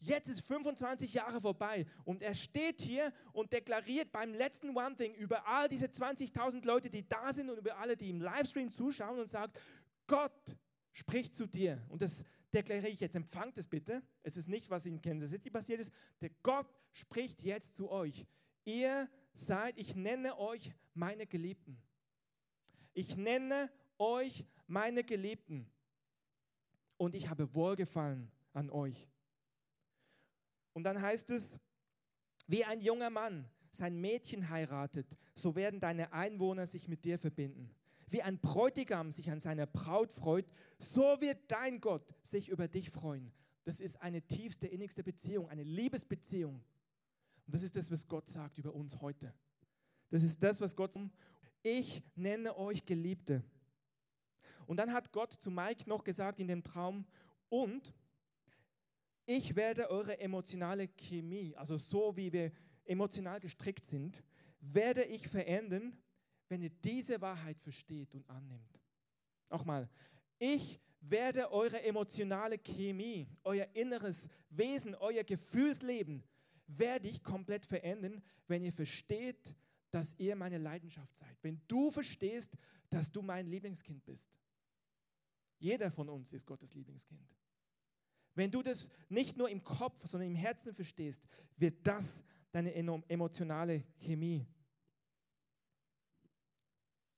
Jetzt ist 25 Jahre vorbei und er steht hier und deklariert beim letzten One Thing über all diese 20.000 Leute, die da sind und über alle, die im Livestream zuschauen und sagt, Gott spricht zu dir. Und das deklariere ich jetzt. Empfangt es bitte. Es ist nicht, was in Kansas City passiert ist. Der Gott spricht jetzt zu euch. Ihr seid, ich nenne euch meine Geliebten. Ich nenne euch meine Geliebten. Und ich habe Wohlgefallen an euch. Und dann heißt es, wie ein junger Mann sein Mädchen heiratet, so werden deine Einwohner sich mit dir verbinden. Wie ein Bräutigam sich an seiner Braut freut, so wird dein Gott sich über dich freuen. Das ist eine tiefste, innigste Beziehung, eine Liebesbeziehung. Und das ist das, was Gott sagt über uns heute. Das ist das, was Gott sagt. Ich nenne euch Geliebte. Und dann hat Gott zu Mike noch gesagt in dem Traum, und ich werde eure emotionale Chemie, also so wie wir emotional gestrickt sind, werde ich verändern, wenn ihr diese Wahrheit versteht und annimmt. Auch mal, ich werde eure emotionale Chemie, euer inneres Wesen, euer Gefühlsleben, werde ich komplett verändern, wenn ihr versteht, dass ihr meine Leidenschaft seid. Wenn du verstehst, dass du mein Lieblingskind bist. Jeder von uns ist Gottes Lieblingskind. Wenn du das nicht nur im Kopf, sondern im Herzen verstehst, wird das deine emotionale Chemie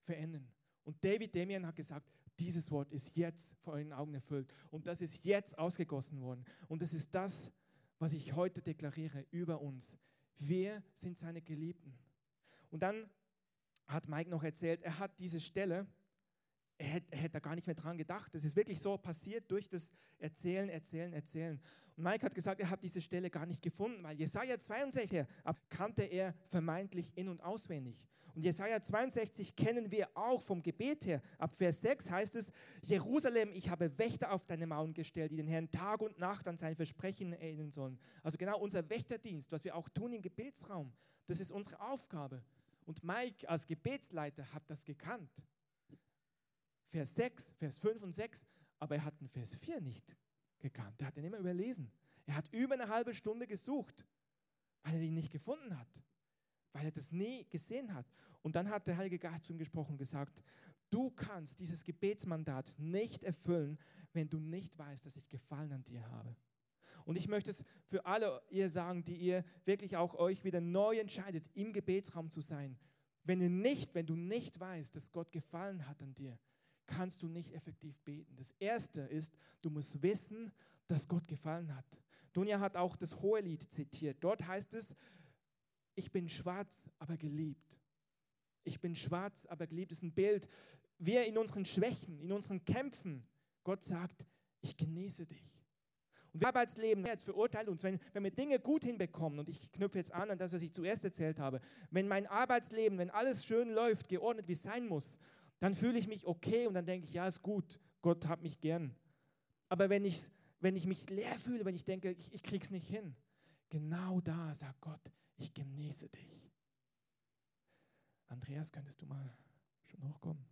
verändern. Und David Damian hat gesagt, dieses Wort ist jetzt vor euren Augen erfüllt und das ist jetzt ausgegossen worden. Und das ist das, was ich heute deklariere über uns. Wir sind seine Geliebten. Und dann hat Mike noch erzählt, er hat diese Stelle er hätte, hätte da gar nicht mehr dran gedacht. Das ist wirklich so passiert durch das Erzählen, Erzählen, Erzählen. Und Mike hat gesagt, er hat diese Stelle gar nicht gefunden, weil Jesaja 62 kannte er vermeintlich in- und auswendig. Und Jesaja 62 kennen wir auch vom Gebet her. Ab Vers 6 heißt es: Jerusalem, ich habe Wächter auf deine Mauern gestellt, die den Herrn Tag und Nacht an sein Versprechen erinnern sollen. Also genau unser Wächterdienst, was wir auch tun im Gebetsraum, das ist unsere Aufgabe. Und Mike als Gebetsleiter hat das gekannt. Vers 6, Vers 5 und 6, aber er hat den Vers 4 nicht gekannt. Er hat ihn immer überlesen. Er hat über eine halbe Stunde gesucht, weil er ihn nicht gefunden hat, weil er das nie gesehen hat. Und dann hat der Heilige Geist zu ihm gesprochen und gesagt, du kannst dieses Gebetsmandat nicht erfüllen, wenn du nicht weißt, dass ich Gefallen an dir habe. Und ich möchte es für alle ihr sagen, die ihr wirklich auch euch wieder neu entscheidet, im Gebetsraum zu sein. Wenn ihr nicht, wenn du nicht weißt, dass Gott Gefallen hat an dir, kannst du nicht effektiv beten. Das Erste ist, du musst wissen, dass Gott gefallen hat. Dunja hat auch das Hohelied zitiert. Dort heißt es, ich bin schwarz, aber geliebt. Ich bin schwarz, aber geliebt Das ist ein Bild. Wir in unseren Schwächen, in unseren Kämpfen, Gott sagt, ich genieße dich. Und wir Arbeitsleben jetzt verurteilt uns, wenn, wenn wir Dinge gut hinbekommen, und ich knüpfe jetzt an an das, was ich zuerst erzählt habe, wenn mein Arbeitsleben, wenn alles schön läuft, geordnet wie es sein muss, dann fühle ich mich okay und dann denke ich, ja, ist gut, Gott hat mich gern. Aber wenn ich, wenn ich mich leer fühle, wenn ich denke, ich, ich krieg's nicht hin, genau da sagt Gott, ich genieße dich. Andreas, könntest du mal schon hochkommen?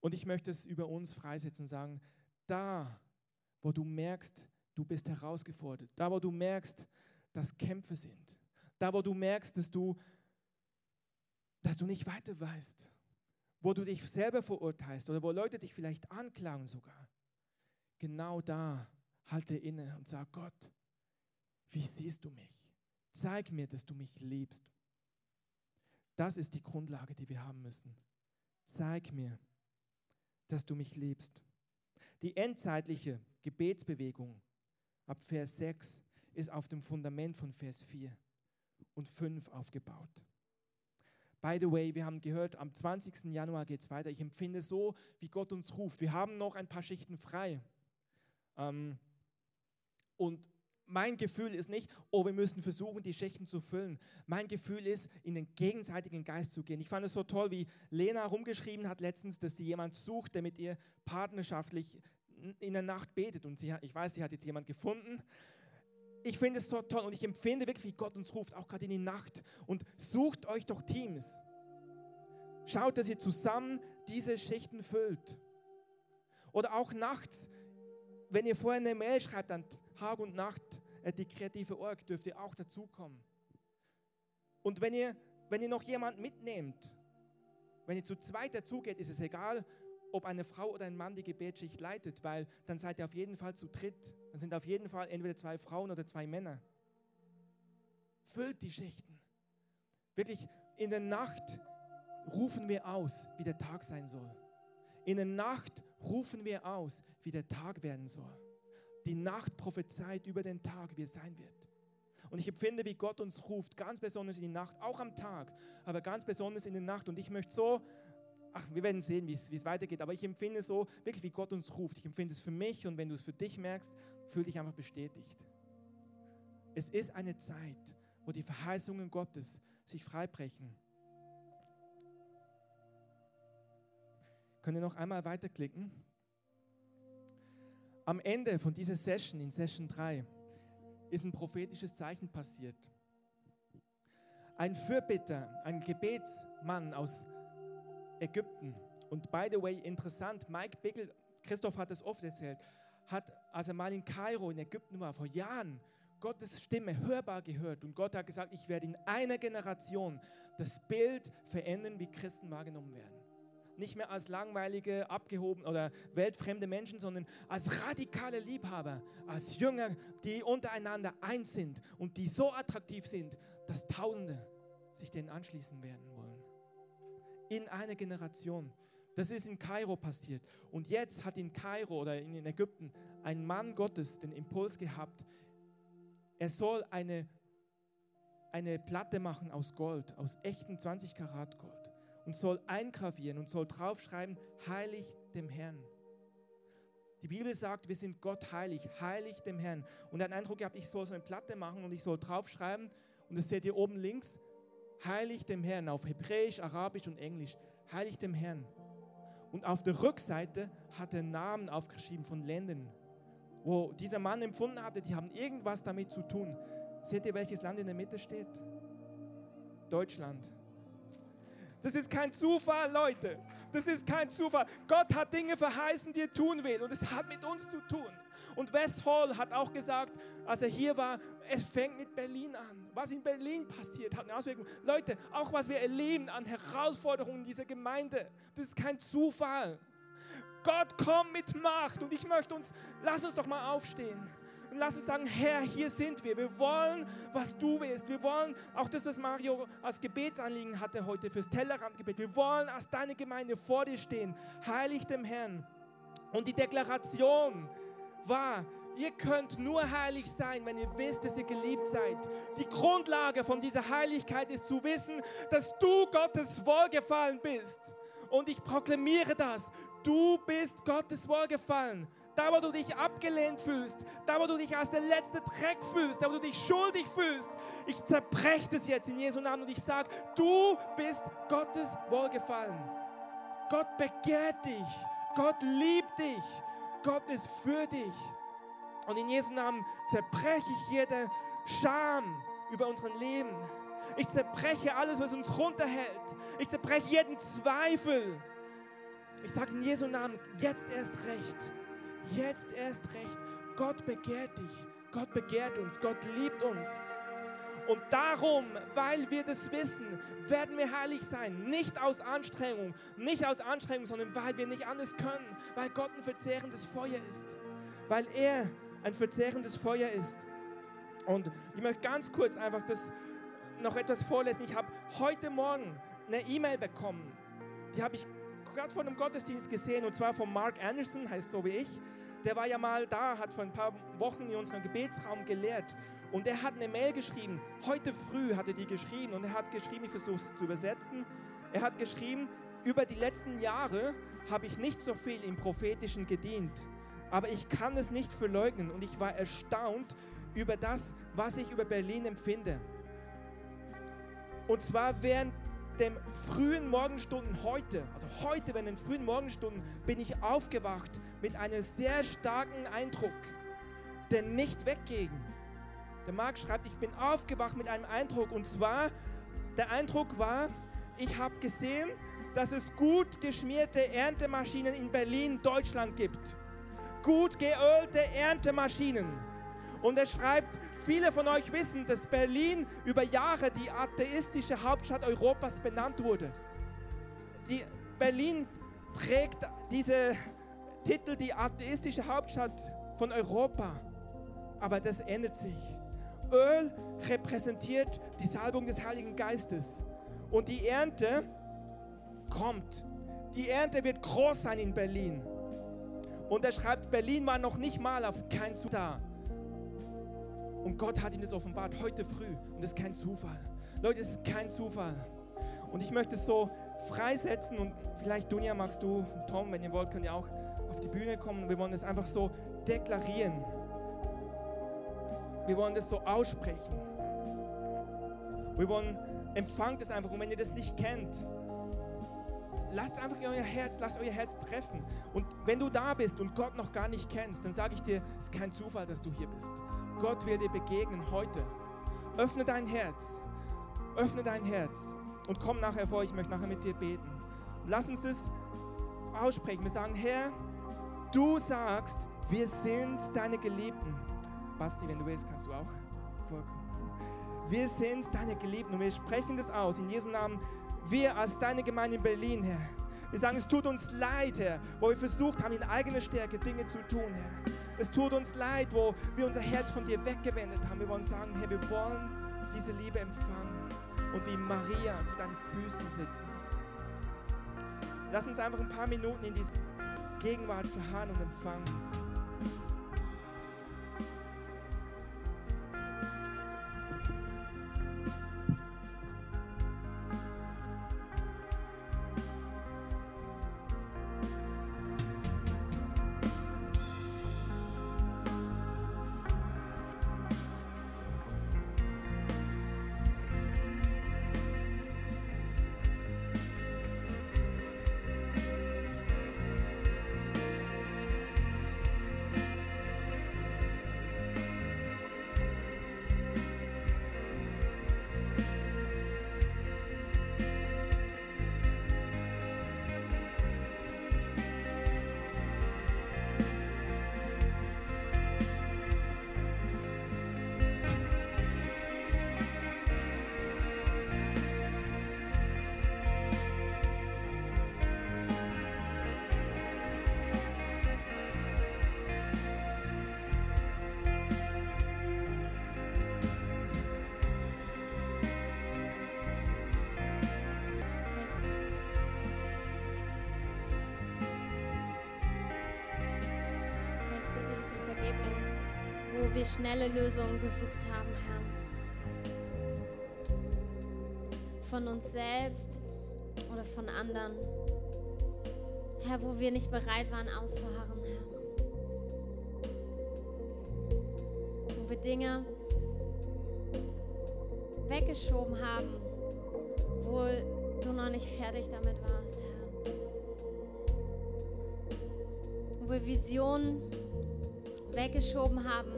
Und ich möchte es über uns freisetzen und sagen, da, wo du merkst, du bist herausgefordert, da, wo du merkst, dass Kämpfe sind, da, wo du merkst, dass du, dass du nicht weiter weißt, wo du dich selber verurteilst oder wo Leute dich vielleicht anklagen sogar, genau da halte inne und sag Gott, wie siehst du mich? Zeig mir, dass du mich liebst. Das ist die Grundlage, die wir haben müssen. Zeig mir, dass du mich liebst. Die endzeitliche Gebetsbewegung ab Vers 6 ist auf dem Fundament von Vers 4 und 5 aufgebaut. By the way, wir haben gehört, am 20. Januar geht es weiter. Ich empfinde so, wie Gott uns ruft. Wir haben noch ein paar Schichten frei. Ähm, und mein Gefühl ist nicht, oh, wir müssen versuchen, die Schichten zu füllen. Mein Gefühl ist, in den gegenseitigen Geist zu gehen. Ich fand es so toll, wie Lena rumgeschrieben hat letztens, dass sie jemand sucht, der mit ihr partnerschaftlich in der Nacht betet. Und sie, ich weiß, sie hat jetzt jemand gefunden. Ich finde es so toll und ich empfinde wirklich, wie Gott uns ruft, auch gerade in die Nacht. Und sucht euch doch Teams. Schaut, dass ihr zusammen diese Schichten füllt. Oder auch nachts, wenn ihr vorher eine Mail schreibt an Tag und Nacht, äh, die kreative Org, dürft ihr auch dazukommen. Und wenn ihr, wenn ihr noch jemand mitnehmt, wenn ihr zu zweit dazugeht, ist es egal, ob eine Frau oder ein Mann die Gebetsschicht leitet, weil dann seid ihr auf jeden Fall zu dritt. Dann sind auf jeden Fall entweder zwei Frauen oder zwei Männer. Füllt die Schichten. Wirklich, in der Nacht rufen wir aus, wie der Tag sein soll. In der Nacht rufen wir aus, wie der Tag werden soll. Die Nacht prophezeit über den Tag, wie es sein wird. Und ich empfinde, wie Gott uns ruft, ganz besonders in die Nacht, auch am Tag, aber ganz besonders in der Nacht. Und ich möchte so ach, wir werden sehen, wie es weitergeht. Aber ich empfinde so wirklich, wie Gott uns ruft. Ich empfinde es für mich und wenn du es für dich merkst, fühl dich einfach bestätigt. Es ist eine Zeit, wo die Verheißungen Gottes sich freibrechen. Können wir noch einmal weiterklicken? Am Ende von dieser Session, in Session 3, ist ein prophetisches Zeichen passiert. Ein Fürbitter, ein Gebetsmann aus Ägypten. Und by the way, interessant, Mike Bickel, Christoph hat es oft erzählt, hat, als er mal in Kairo in Ägypten war, vor Jahren, Gottes Stimme hörbar gehört. Und Gott hat gesagt, ich werde in einer Generation das Bild verändern, wie Christen wahrgenommen werden. Nicht mehr als langweilige, abgehoben oder weltfremde Menschen, sondern als radikale Liebhaber, als Jünger, die untereinander eins sind und die so attraktiv sind, dass Tausende sich denen anschließen werden wollen in einer Generation. Das ist in Kairo passiert. Und jetzt hat in Kairo oder in Ägypten ein Mann Gottes den Impuls gehabt, er soll eine, eine Platte machen aus Gold, aus echten 20 Karat Gold und soll eingravieren und soll draufschreiben, heilig dem Herrn. Die Bibel sagt, wir sind Gott heilig, heilig dem Herrn. Und den Eindruck gehabt, ich soll so eine Platte machen und ich soll draufschreiben, und das seht ihr oben links, heilig dem Herrn, auf Hebräisch, Arabisch und Englisch, heilig dem Herrn. Und auf der Rückseite hat er Namen aufgeschrieben von Ländern, wo dieser Mann empfunden hatte, die haben irgendwas damit zu tun. Seht ihr, welches Land in der Mitte steht? Deutschland. Das ist kein Zufall, Leute. Das ist kein Zufall. Gott hat Dinge verheißen, die er tun will. Und es hat mit uns zu tun. Und Wes Hall hat auch gesagt, als er hier war, es fängt mit Berlin an. Was in Berlin passiert, hat eine Auswirkung. Leute, auch was wir erleben an Herausforderungen dieser Gemeinde, das ist kein Zufall. Gott kommt mit Macht. Und ich möchte uns, lass uns doch mal aufstehen. Und lass uns sagen, Herr, hier sind wir. Wir wollen, was du willst. Wir wollen auch das, was Mario als Gebetsanliegen hatte heute fürs Tellerrandgebet. Wir wollen als deine Gemeinde vor dir stehen. Heilig dem Herrn. Und die Deklaration, war, ihr könnt nur heilig sein, wenn ihr wisst, dass ihr geliebt seid. Die Grundlage von dieser Heiligkeit ist zu wissen, dass du Gottes Wohlgefallen bist. Und ich proklamiere das. Du bist Gottes Wohlgefallen. Da, wo du dich abgelehnt fühlst, da, wo du dich als der letzte Dreck fühlst, da, wo du dich schuldig fühlst, ich zerbreche das jetzt in Jesu Namen und ich sage, du bist Gottes Wohlgefallen. Gott begehrt dich. Gott liebt dich. Gott ist für dich. Und in Jesu Namen zerbreche ich jede Scham über unseren Leben. Ich zerbreche alles, was uns runterhält. Ich zerbreche jeden Zweifel. Ich sage in Jesu Namen, jetzt erst recht. Jetzt erst recht. Gott begehrt dich. Gott begehrt uns. Gott liebt uns. Und darum, weil wir das wissen, werden wir heilig sein. Nicht aus Anstrengung, nicht aus Anstrengung, sondern weil wir nicht anders können. Weil Gott ein verzehrendes Feuer ist. Weil er ein verzehrendes Feuer ist. Und ich möchte ganz kurz einfach das noch etwas vorlesen. Ich habe heute Morgen eine E-Mail bekommen. Die habe ich gerade vor einem Gottesdienst gesehen und zwar von Mark Anderson, heißt so wie ich. Der war ja mal da, hat vor ein paar Wochen in unserem Gebetsraum gelehrt. Und er hat eine Mail geschrieben. Heute früh hat er die geschrieben. Und er hat geschrieben, ich versuche es zu übersetzen. Er hat geschrieben, über die letzten Jahre habe ich nicht so viel im Prophetischen gedient. Aber ich kann es nicht verleugnen. Und ich war erstaunt über das, was ich über Berlin empfinde. Und zwar während den frühen Morgenstunden heute, also heute während den frühen Morgenstunden, bin ich aufgewacht mit einem sehr starken Eindruck, der nicht wegging Der Marc schreibt, ich bin aufgewacht mit einem Eindruck. Und zwar, der Eindruck war, ich habe gesehen, dass es gut geschmierte Erntemaschinen in Berlin, Deutschland gibt. Gut geölte Erntemaschinen. Und er schreibt, viele von euch wissen, dass Berlin über Jahre die atheistische Hauptstadt Europas benannt wurde. Die Berlin trägt diese Titel, die atheistische Hauptstadt von Europa. Aber das ändert sich. Öl repräsentiert die Salbung des Heiligen Geistes. Und die Ernte kommt. Die Ernte wird groß sein in Berlin. Und er schreibt, Berlin war noch nicht mal auf kein Zufall da. Und Gott hat ihm das offenbart heute früh. Und das ist kein Zufall. Leute, es ist kein Zufall. Und ich möchte es so freisetzen und vielleicht Dunja magst du, Tom, wenn ihr wollt, könnt ihr auch auf die Bühne kommen. Wir wollen es einfach so deklarieren. Wir wollen das so aussprechen. Wir wollen, empfangt es einfach. Und wenn ihr das nicht kennt, lasst einfach in euer Herz, lasst euer Herz treffen. Und wenn du da bist und Gott noch gar nicht kennst, dann sage ich dir, es ist kein Zufall, dass du hier bist. Gott will dir begegnen heute. Öffne dein Herz. Öffne dein Herz. Und komm nachher vor, ich möchte nachher mit dir beten. Lass uns das aussprechen. Wir sagen, Herr, du sagst, wir sind deine Geliebten. Basti, wenn du willst, kannst du auch vorkommen. Wir sind deine Geliebten und wir sprechen das aus in Jesu Namen. Wir als deine Gemeinde in Berlin, Herr. Wir sagen, es tut uns leid, Herr, wo wir versucht haben, in eigener Stärke Dinge zu tun, Herr. Es tut uns leid, wo wir unser Herz von dir weggewendet haben. Wir wollen sagen, Herr, wir wollen diese Liebe empfangen und wie Maria zu deinen Füßen sitzen. Lass uns einfach ein paar Minuten in diese Gegenwart verharren und empfangen. Wir schnelle Lösungen gesucht haben, Herr. Von uns selbst oder von anderen. Herr, wo wir nicht bereit waren auszuharren, Herr. Wo wir Dinge weggeschoben haben, obwohl du noch nicht fertig damit warst, Herr. Wo wir Visionen weggeschoben haben,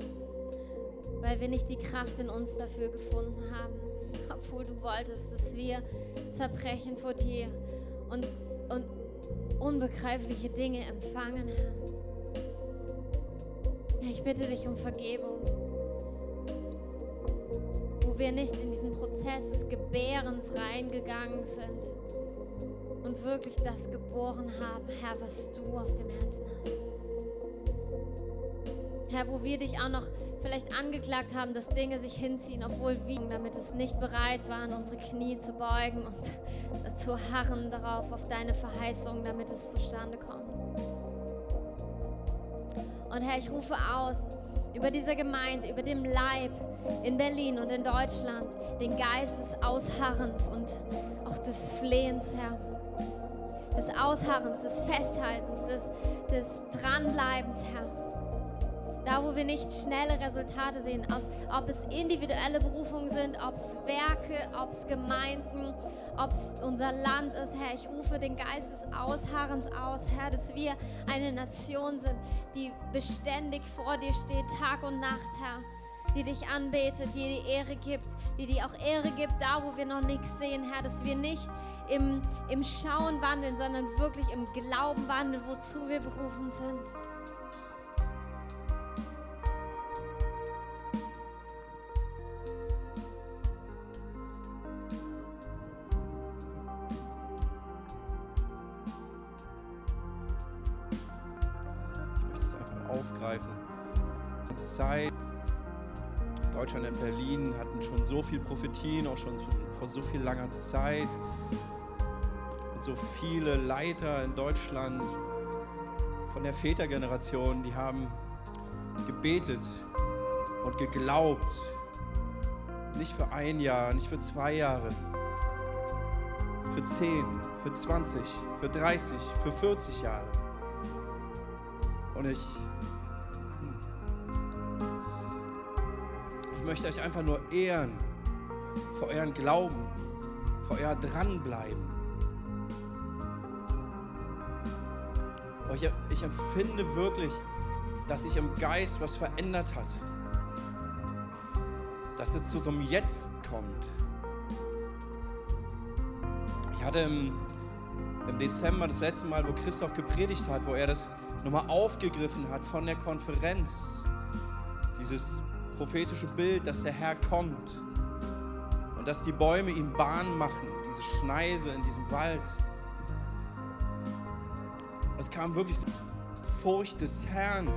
weil wir nicht die Kraft in uns dafür gefunden haben, obwohl du wolltest, dass wir zerbrechen vor dir und, und unbegreifliche Dinge empfangen. Ich bitte dich um Vergebung, wo wir nicht in diesen Prozess des Gebärens reingegangen sind und wirklich das geboren haben, Herr, was du auf dem Herzen hast. Herr, wo wir dich auch noch vielleicht angeklagt haben, dass Dinge sich hinziehen, obwohl wir damit es nicht bereit waren, unsere Knie zu beugen und zu harren darauf, auf deine Verheißung, damit es zustande kommt. Und Herr, ich rufe aus über diese Gemeinde, über dem Leib in Berlin und in Deutschland, den Geist des Ausharrens und auch des Flehens, Herr. Des Ausharrens, des Festhaltens, des, des Dranbleibens, Herr. Da, wo wir nicht schnelle Resultate sehen, ob, ob es individuelle Berufungen sind, ob es Werke, ob es Gemeinden, ob es unser Land ist, Herr, ich rufe den Geist des Ausharrens aus, Herr, dass wir eine Nation sind, die beständig vor dir steht, Tag und Nacht, Herr. die dich anbetet, die die Ehre gibt, die dir auch Ehre gibt, da wo wir noch nichts sehen, Herr, dass wir nicht im, im Schauen wandeln, sondern wirklich im Glauben wandeln, wozu wir berufen sind. Deutschland und Berlin hatten schon so viel Prophetien, auch schon vor so viel langer Zeit. Und so viele Leiter in Deutschland von der Vätergeneration, die haben gebetet und geglaubt. Nicht für ein Jahr, nicht für zwei Jahre, für zehn, für 20, für 30, für 40 Jahre. Und ich, möchte euch einfach nur ehren für euren Glauben, für euer Dranbleiben. Ich empfinde wirklich, dass sich im Geist was verändert hat. Dass es zu so einem Jetzt kommt. Ich hatte im, im Dezember das letzte Mal, wo Christoph gepredigt hat, wo er das nochmal aufgegriffen hat von der Konferenz. Dieses prophetische Bild, dass der Herr kommt und dass die Bäume ihm Bahn machen, diese Schneise in diesem Wald. Es kam wirklich so Furcht des Herrn.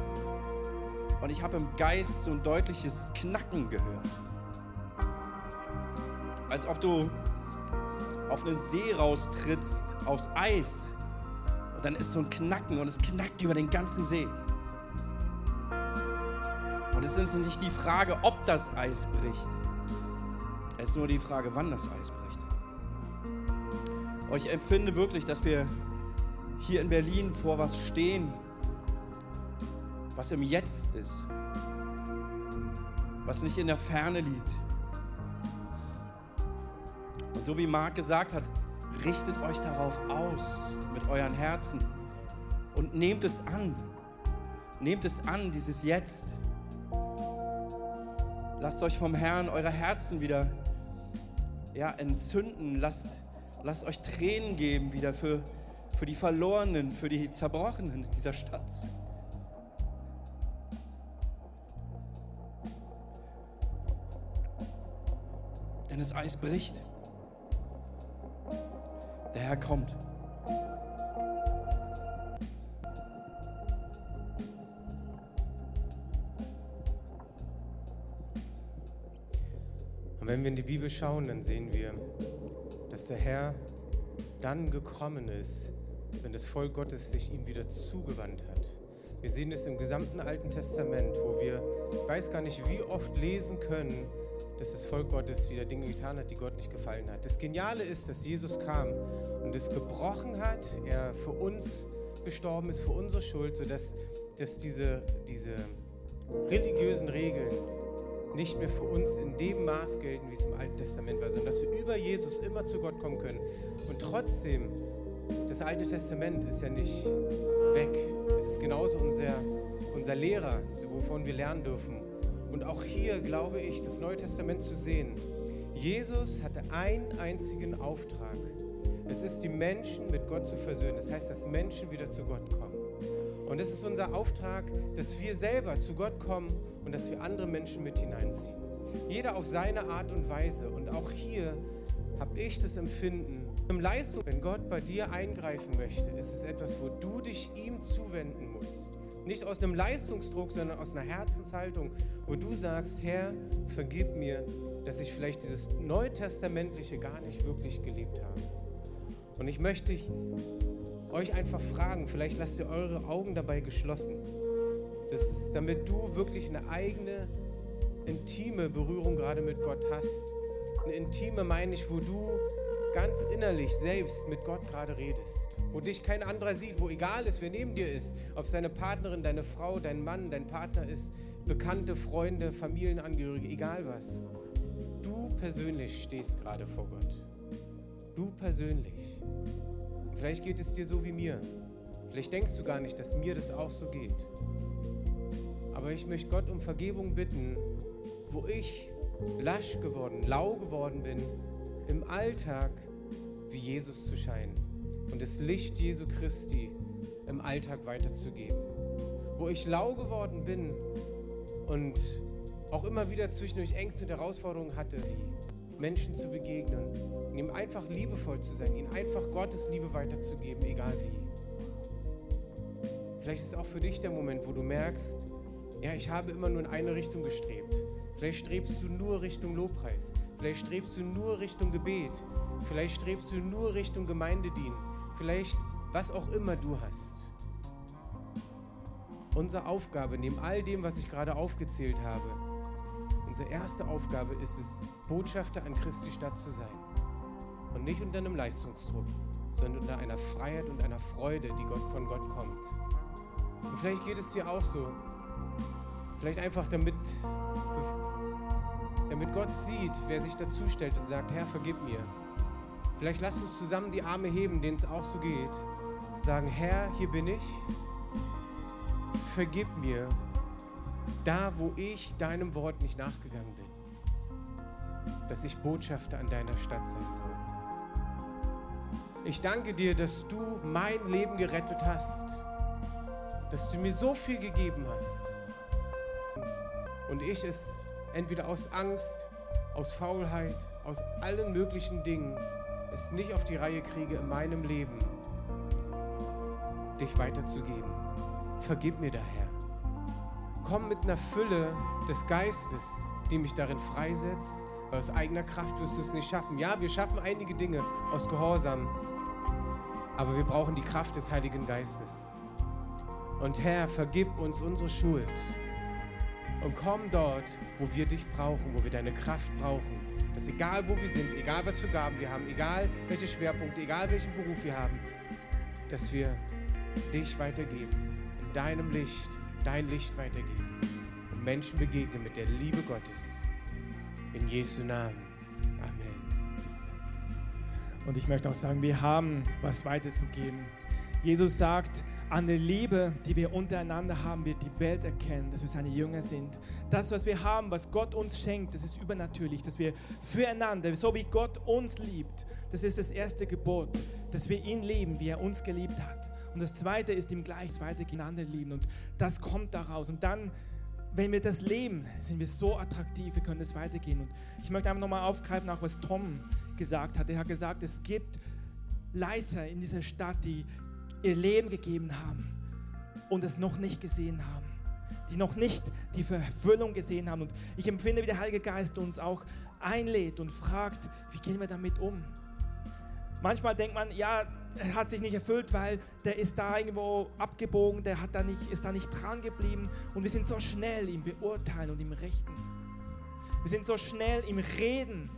Und ich habe im Geist so ein deutliches Knacken gehört. Als ob du auf einen See raustrittst, aufs Eis. Und dann ist so ein Knacken und es knackt über den ganzen See. Es ist nicht die Frage, ob das Eis bricht. Es ist nur die Frage, wann das Eis bricht. Und ich empfinde wirklich, dass wir hier in Berlin vor was stehen, was im Jetzt ist, was nicht in der Ferne liegt. Und so wie Marc gesagt hat, richtet euch darauf aus mit euren Herzen und nehmt es an. Nehmt es an, dieses Jetzt. Lasst euch vom Herrn eure Herzen wieder ja, entzünden. Lasst, lasst euch Tränen geben wieder für, für die Verlorenen, für die Zerbrochenen dieser Stadt. Denn das Eis bricht. Der Herr kommt. Und wenn wir in die Bibel schauen, dann sehen wir, dass der Herr dann gekommen ist, wenn das Volk Gottes sich ihm wieder zugewandt hat. Wir sehen es im gesamten Alten Testament, wo wir, ich weiß gar nicht, wie oft lesen können, dass das Volk Gottes wieder Dinge getan hat, die Gott nicht gefallen hat. Das Geniale ist, dass Jesus kam und es gebrochen hat, er für uns gestorben ist, für unsere Schuld, sodass dass diese, diese religiösen Regeln nicht mehr für uns in dem Maß gelten, wie es im Alten Testament war, sondern dass wir über Jesus immer zu Gott kommen können. Und trotzdem, das Alte Testament ist ja nicht weg. Es ist genauso unser, unser Lehrer, wovon wir lernen dürfen. Und auch hier glaube ich, das Neue Testament zu sehen. Jesus hatte einen einzigen Auftrag. Es ist, die Menschen mit Gott zu versöhnen. Das heißt, dass Menschen wieder zu Gott kommen. Und es ist unser Auftrag, dass wir selber zu Gott kommen und dass wir andere Menschen mit hineinziehen. Jeder auf seine Art und Weise. Und auch hier habe ich das Empfinden, im Leistung, wenn Gott bei dir eingreifen möchte, ist es etwas, wo du dich ihm zuwenden musst. Nicht aus einem Leistungsdruck, sondern aus einer Herzenshaltung, wo du sagst, Herr, vergib mir, dass ich vielleicht dieses Neutestamentliche gar nicht wirklich gelebt habe. Und ich möchte euch einfach fragen, vielleicht lasst ihr eure Augen dabei geschlossen, dass, damit du wirklich eine eigene, intime Berührung gerade mit Gott hast. Eine intime meine ich, wo du ganz innerlich selbst mit Gott gerade redest, wo dich kein anderer sieht, wo egal ist, wer neben dir ist, ob es deine Partnerin, deine Frau, dein Mann, dein Partner ist, Bekannte, Freunde, Familienangehörige, egal was. Du persönlich stehst gerade vor Gott. Du persönlich. Vielleicht geht es dir so wie mir. Vielleicht denkst du gar nicht, dass mir das auch so geht. Aber ich möchte Gott um Vergebung bitten, wo ich lasch geworden, lau geworden bin, im Alltag wie Jesus zu scheinen und das Licht Jesu Christi im Alltag weiterzugeben. Wo ich lau geworden bin und auch immer wieder zwischendurch Ängste und Herausforderungen hatte, wie Menschen zu begegnen und ihm einfach liebevoll zu sein, ihnen einfach Gottes Liebe weiterzugeben, egal wie. Vielleicht ist auch für dich der Moment, wo du merkst, ja, ich habe immer nur in eine Richtung gestrebt. Vielleicht strebst du nur Richtung Lobpreis. Vielleicht strebst du nur Richtung Gebet. Vielleicht strebst du nur Richtung Gemeindedien. Vielleicht was auch immer du hast. Unsere Aufgabe, neben all dem, was ich gerade aufgezählt habe, unsere erste Aufgabe ist es, Botschafter an Christi Stadt zu sein. Und nicht unter einem Leistungsdruck, sondern unter einer Freiheit und einer Freude, die Gott, von Gott kommt. Und vielleicht geht es dir auch so. Vielleicht einfach damit, damit Gott sieht, wer sich dazu stellt und sagt, Herr, vergib mir. Vielleicht lass uns zusammen die Arme heben, denen es auch so geht. Sagen, Herr, hier bin ich. Vergib mir, da wo ich deinem Wort nicht nachgegangen bin, dass ich Botschafter an deiner Stadt sein soll. Ich danke dir, dass du mein Leben gerettet hast, dass du mir so viel gegeben hast und ich es entweder aus Angst, aus Faulheit, aus allen möglichen Dingen es nicht auf die Reihe kriege in meinem Leben, dich weiterzugeben. Vergib mir daher. Komm mit einer Fülle des Geistes, die mich darin freisetzt, weil aus eigener Kraft wirst du es nicht schaffen. Ja, wir schaffen einige Dinge aus Gehorsam, aber wir brauchen die Kraft des Heiligen Geistes. Und Herr, vergib uns unsere Schuld und komm dort, wo wir dich brauchen, wo wir deine Kraft brauchen. Dass egal wo wir sind, egal was für Gaben wir haben, egal welche Schwerpunkte, egal welchen Beruf wir haben, dass wir dich weitergeben, in deinem Licht, dein Licht weitergeben und Menschen begegnen mit der Liebe Gottes. In Jesu Namen. Amen. Und ich möchte auch sagen, wir haben was weiterzugeben. Jesus sagt, an der Liebe, die wir untereinander haben, wird die Welt erkennen, dass wir seine Jünger sind. Das, was wir haben, was Gott uns schenkt, das ist übernatürlich, dass wir füreinander, so wie Gott uns liebt, das ist das erste Gebot, dass wir ihn lieben, wie er uns geliebt hat. Und das zweite ist ihm gleich weitereinander lieben. Und das kommt daraus. Und dann, wenn wir das leben, sind wir so attraktiv, wir können das weitergehen. Und ich möchte einfach nochmal aufgreifen, auch was Tom gesagt hat. Er hat gesagt, es gibt Leiter in dieser Stadt, die ihr Leben gegeben haben und es noch nicht gesehen haben, die noch nicht die Verfüllung gesehen haben. Und ich empfinde, wie der Heilige Geist uns auch einlädt und fragt, wie gehen wir damit um? Manchmal denkt man, ja, hat sich nicht erfüllt, weil der ist da irgendwo abgebogen, der hat da nicht, ist da nicht dran geblieben und wir sind so schnell im Beurteilen und im Richten. Wir sind so schnell im Reden,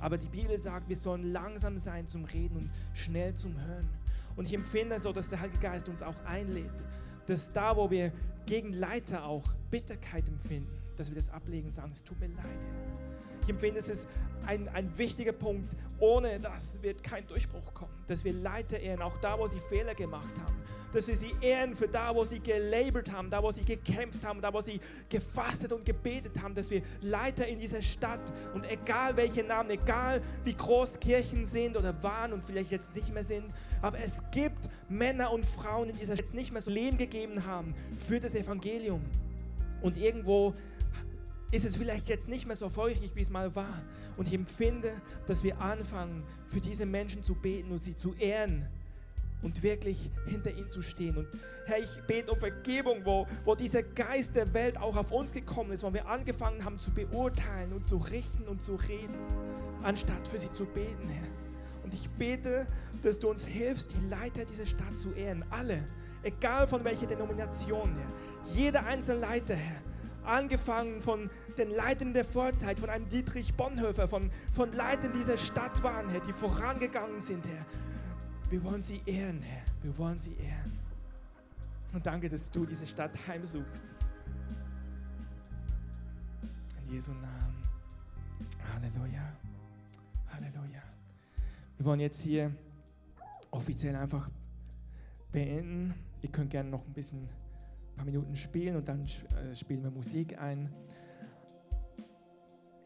aber die Bibel sagt, wir sollen langsam sein zum Reden und schnell zum Hören. Und ich empfinde so, dass der Heilige Geist uns auch einlädt, dass da, wo wir gegen Leiter auch Bitterkeit empfinden, dass wir das ablegen und sagen, es tut mir leid. Ich empfinde, es ist ein, ein wichtiger Punkt. Ohne das wird kein Durchbruch kommen. Dass wir Leiter ehren, auch da, wo sie Fehler gemacht haben. Dass wir sie ehren für da, wo sie gelabert haben, da, wo sie gekämpft haben, da, wo sie gefastet und gebetet haben. Dass wir Leiter in dieser Stadt und egal welche Namen, egal wie groß Kirchen sind oder waren und vielleicht jetzt nicht mehr sind, aber es gibt Männer und Frauen in dieser die jetzt nicht mehr so Leben gegeben haben für das Evangelium. Und irgendwo ist es vielleicht jetzt nicht mehr so feuchtig, wie es mal war. Und ich empfinde, dass wir anfangen, für diese Menschen zu beten und sie zu ehren und wirklich hinter ihnen zu stehen. Und Herr, ich bete um Vergebung, wo, wo dieser Geist der Welt auch auf uns gekommen ist, wo wir angefangen haben zu beurteilen und zu richten und zu reden, anstatt für sie zu beten, Herr. Und ich bete, dass du uns hilfst, die Leiter dieser Stadt zu ehren. Alle, egal von welcher Denomination, Herr. Jeder einzelne Leiter, Herr angefangen von den Leitern der Vorzeit, von einem Dietrich Bonhoeffer, von, von Leitern dieser Stadt waren, Herr, die vorangegangen sind, Herr. Wir wollen sie ehren, Herr. Wir wollen sie ehren. Und danke, dass du diese Stadt heimsuchst. In Jesu Namen. Halleluja. Halleluja. Wir wollen jetzt hier offiziell einfach beenden. Ihr könnt gerne noch ein bisschen paar Minuten spielen und dann äh, spielen wir Musik ein.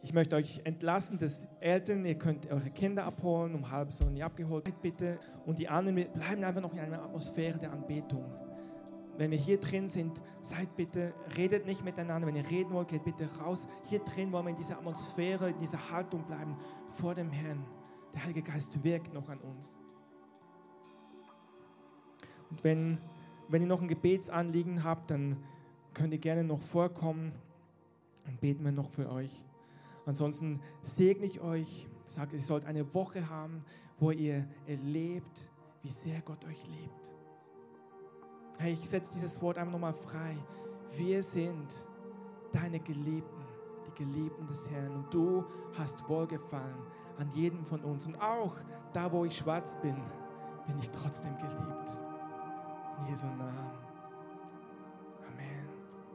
Ich möchte euch entlassen, dass Eltern, ihr könnt eure Kinder abholen, um halb so nie abgeholt, bitte. Und die anderen bleiben einfach noch in einer Atmosphäre der Anbetung. Wenn wir hier drin sind, seid bitte, redet nicht miteinander. Wenn ihr reden wollt, geht bitte raus. Hier drin wollen wir in dieser Atmosphäre, in dieser Haltung bleiben vor dem Herrn. Der Heilige Geist wirkt noch an uns. Und wenn, wenn ihr noch ein Gebetsanliegen habt, dann könnt ihr gerne noch vorkommen und beten wir noch für euch. Ansonsten segne ich euch, sage, ihr sollt eine Woche haben, wo ihr erlebt, wie sehr Gott euch liebt. Hey, ich setze dieses Wort einfach nochmal frei. Wir sind deine Geliebten, die Geliebten des Herrn. Und du hast Wohlgefallen an jedem von uns. Und auch da, wo ich schwarz bin, bin ich trotzdem geliebt. Jesu Namen.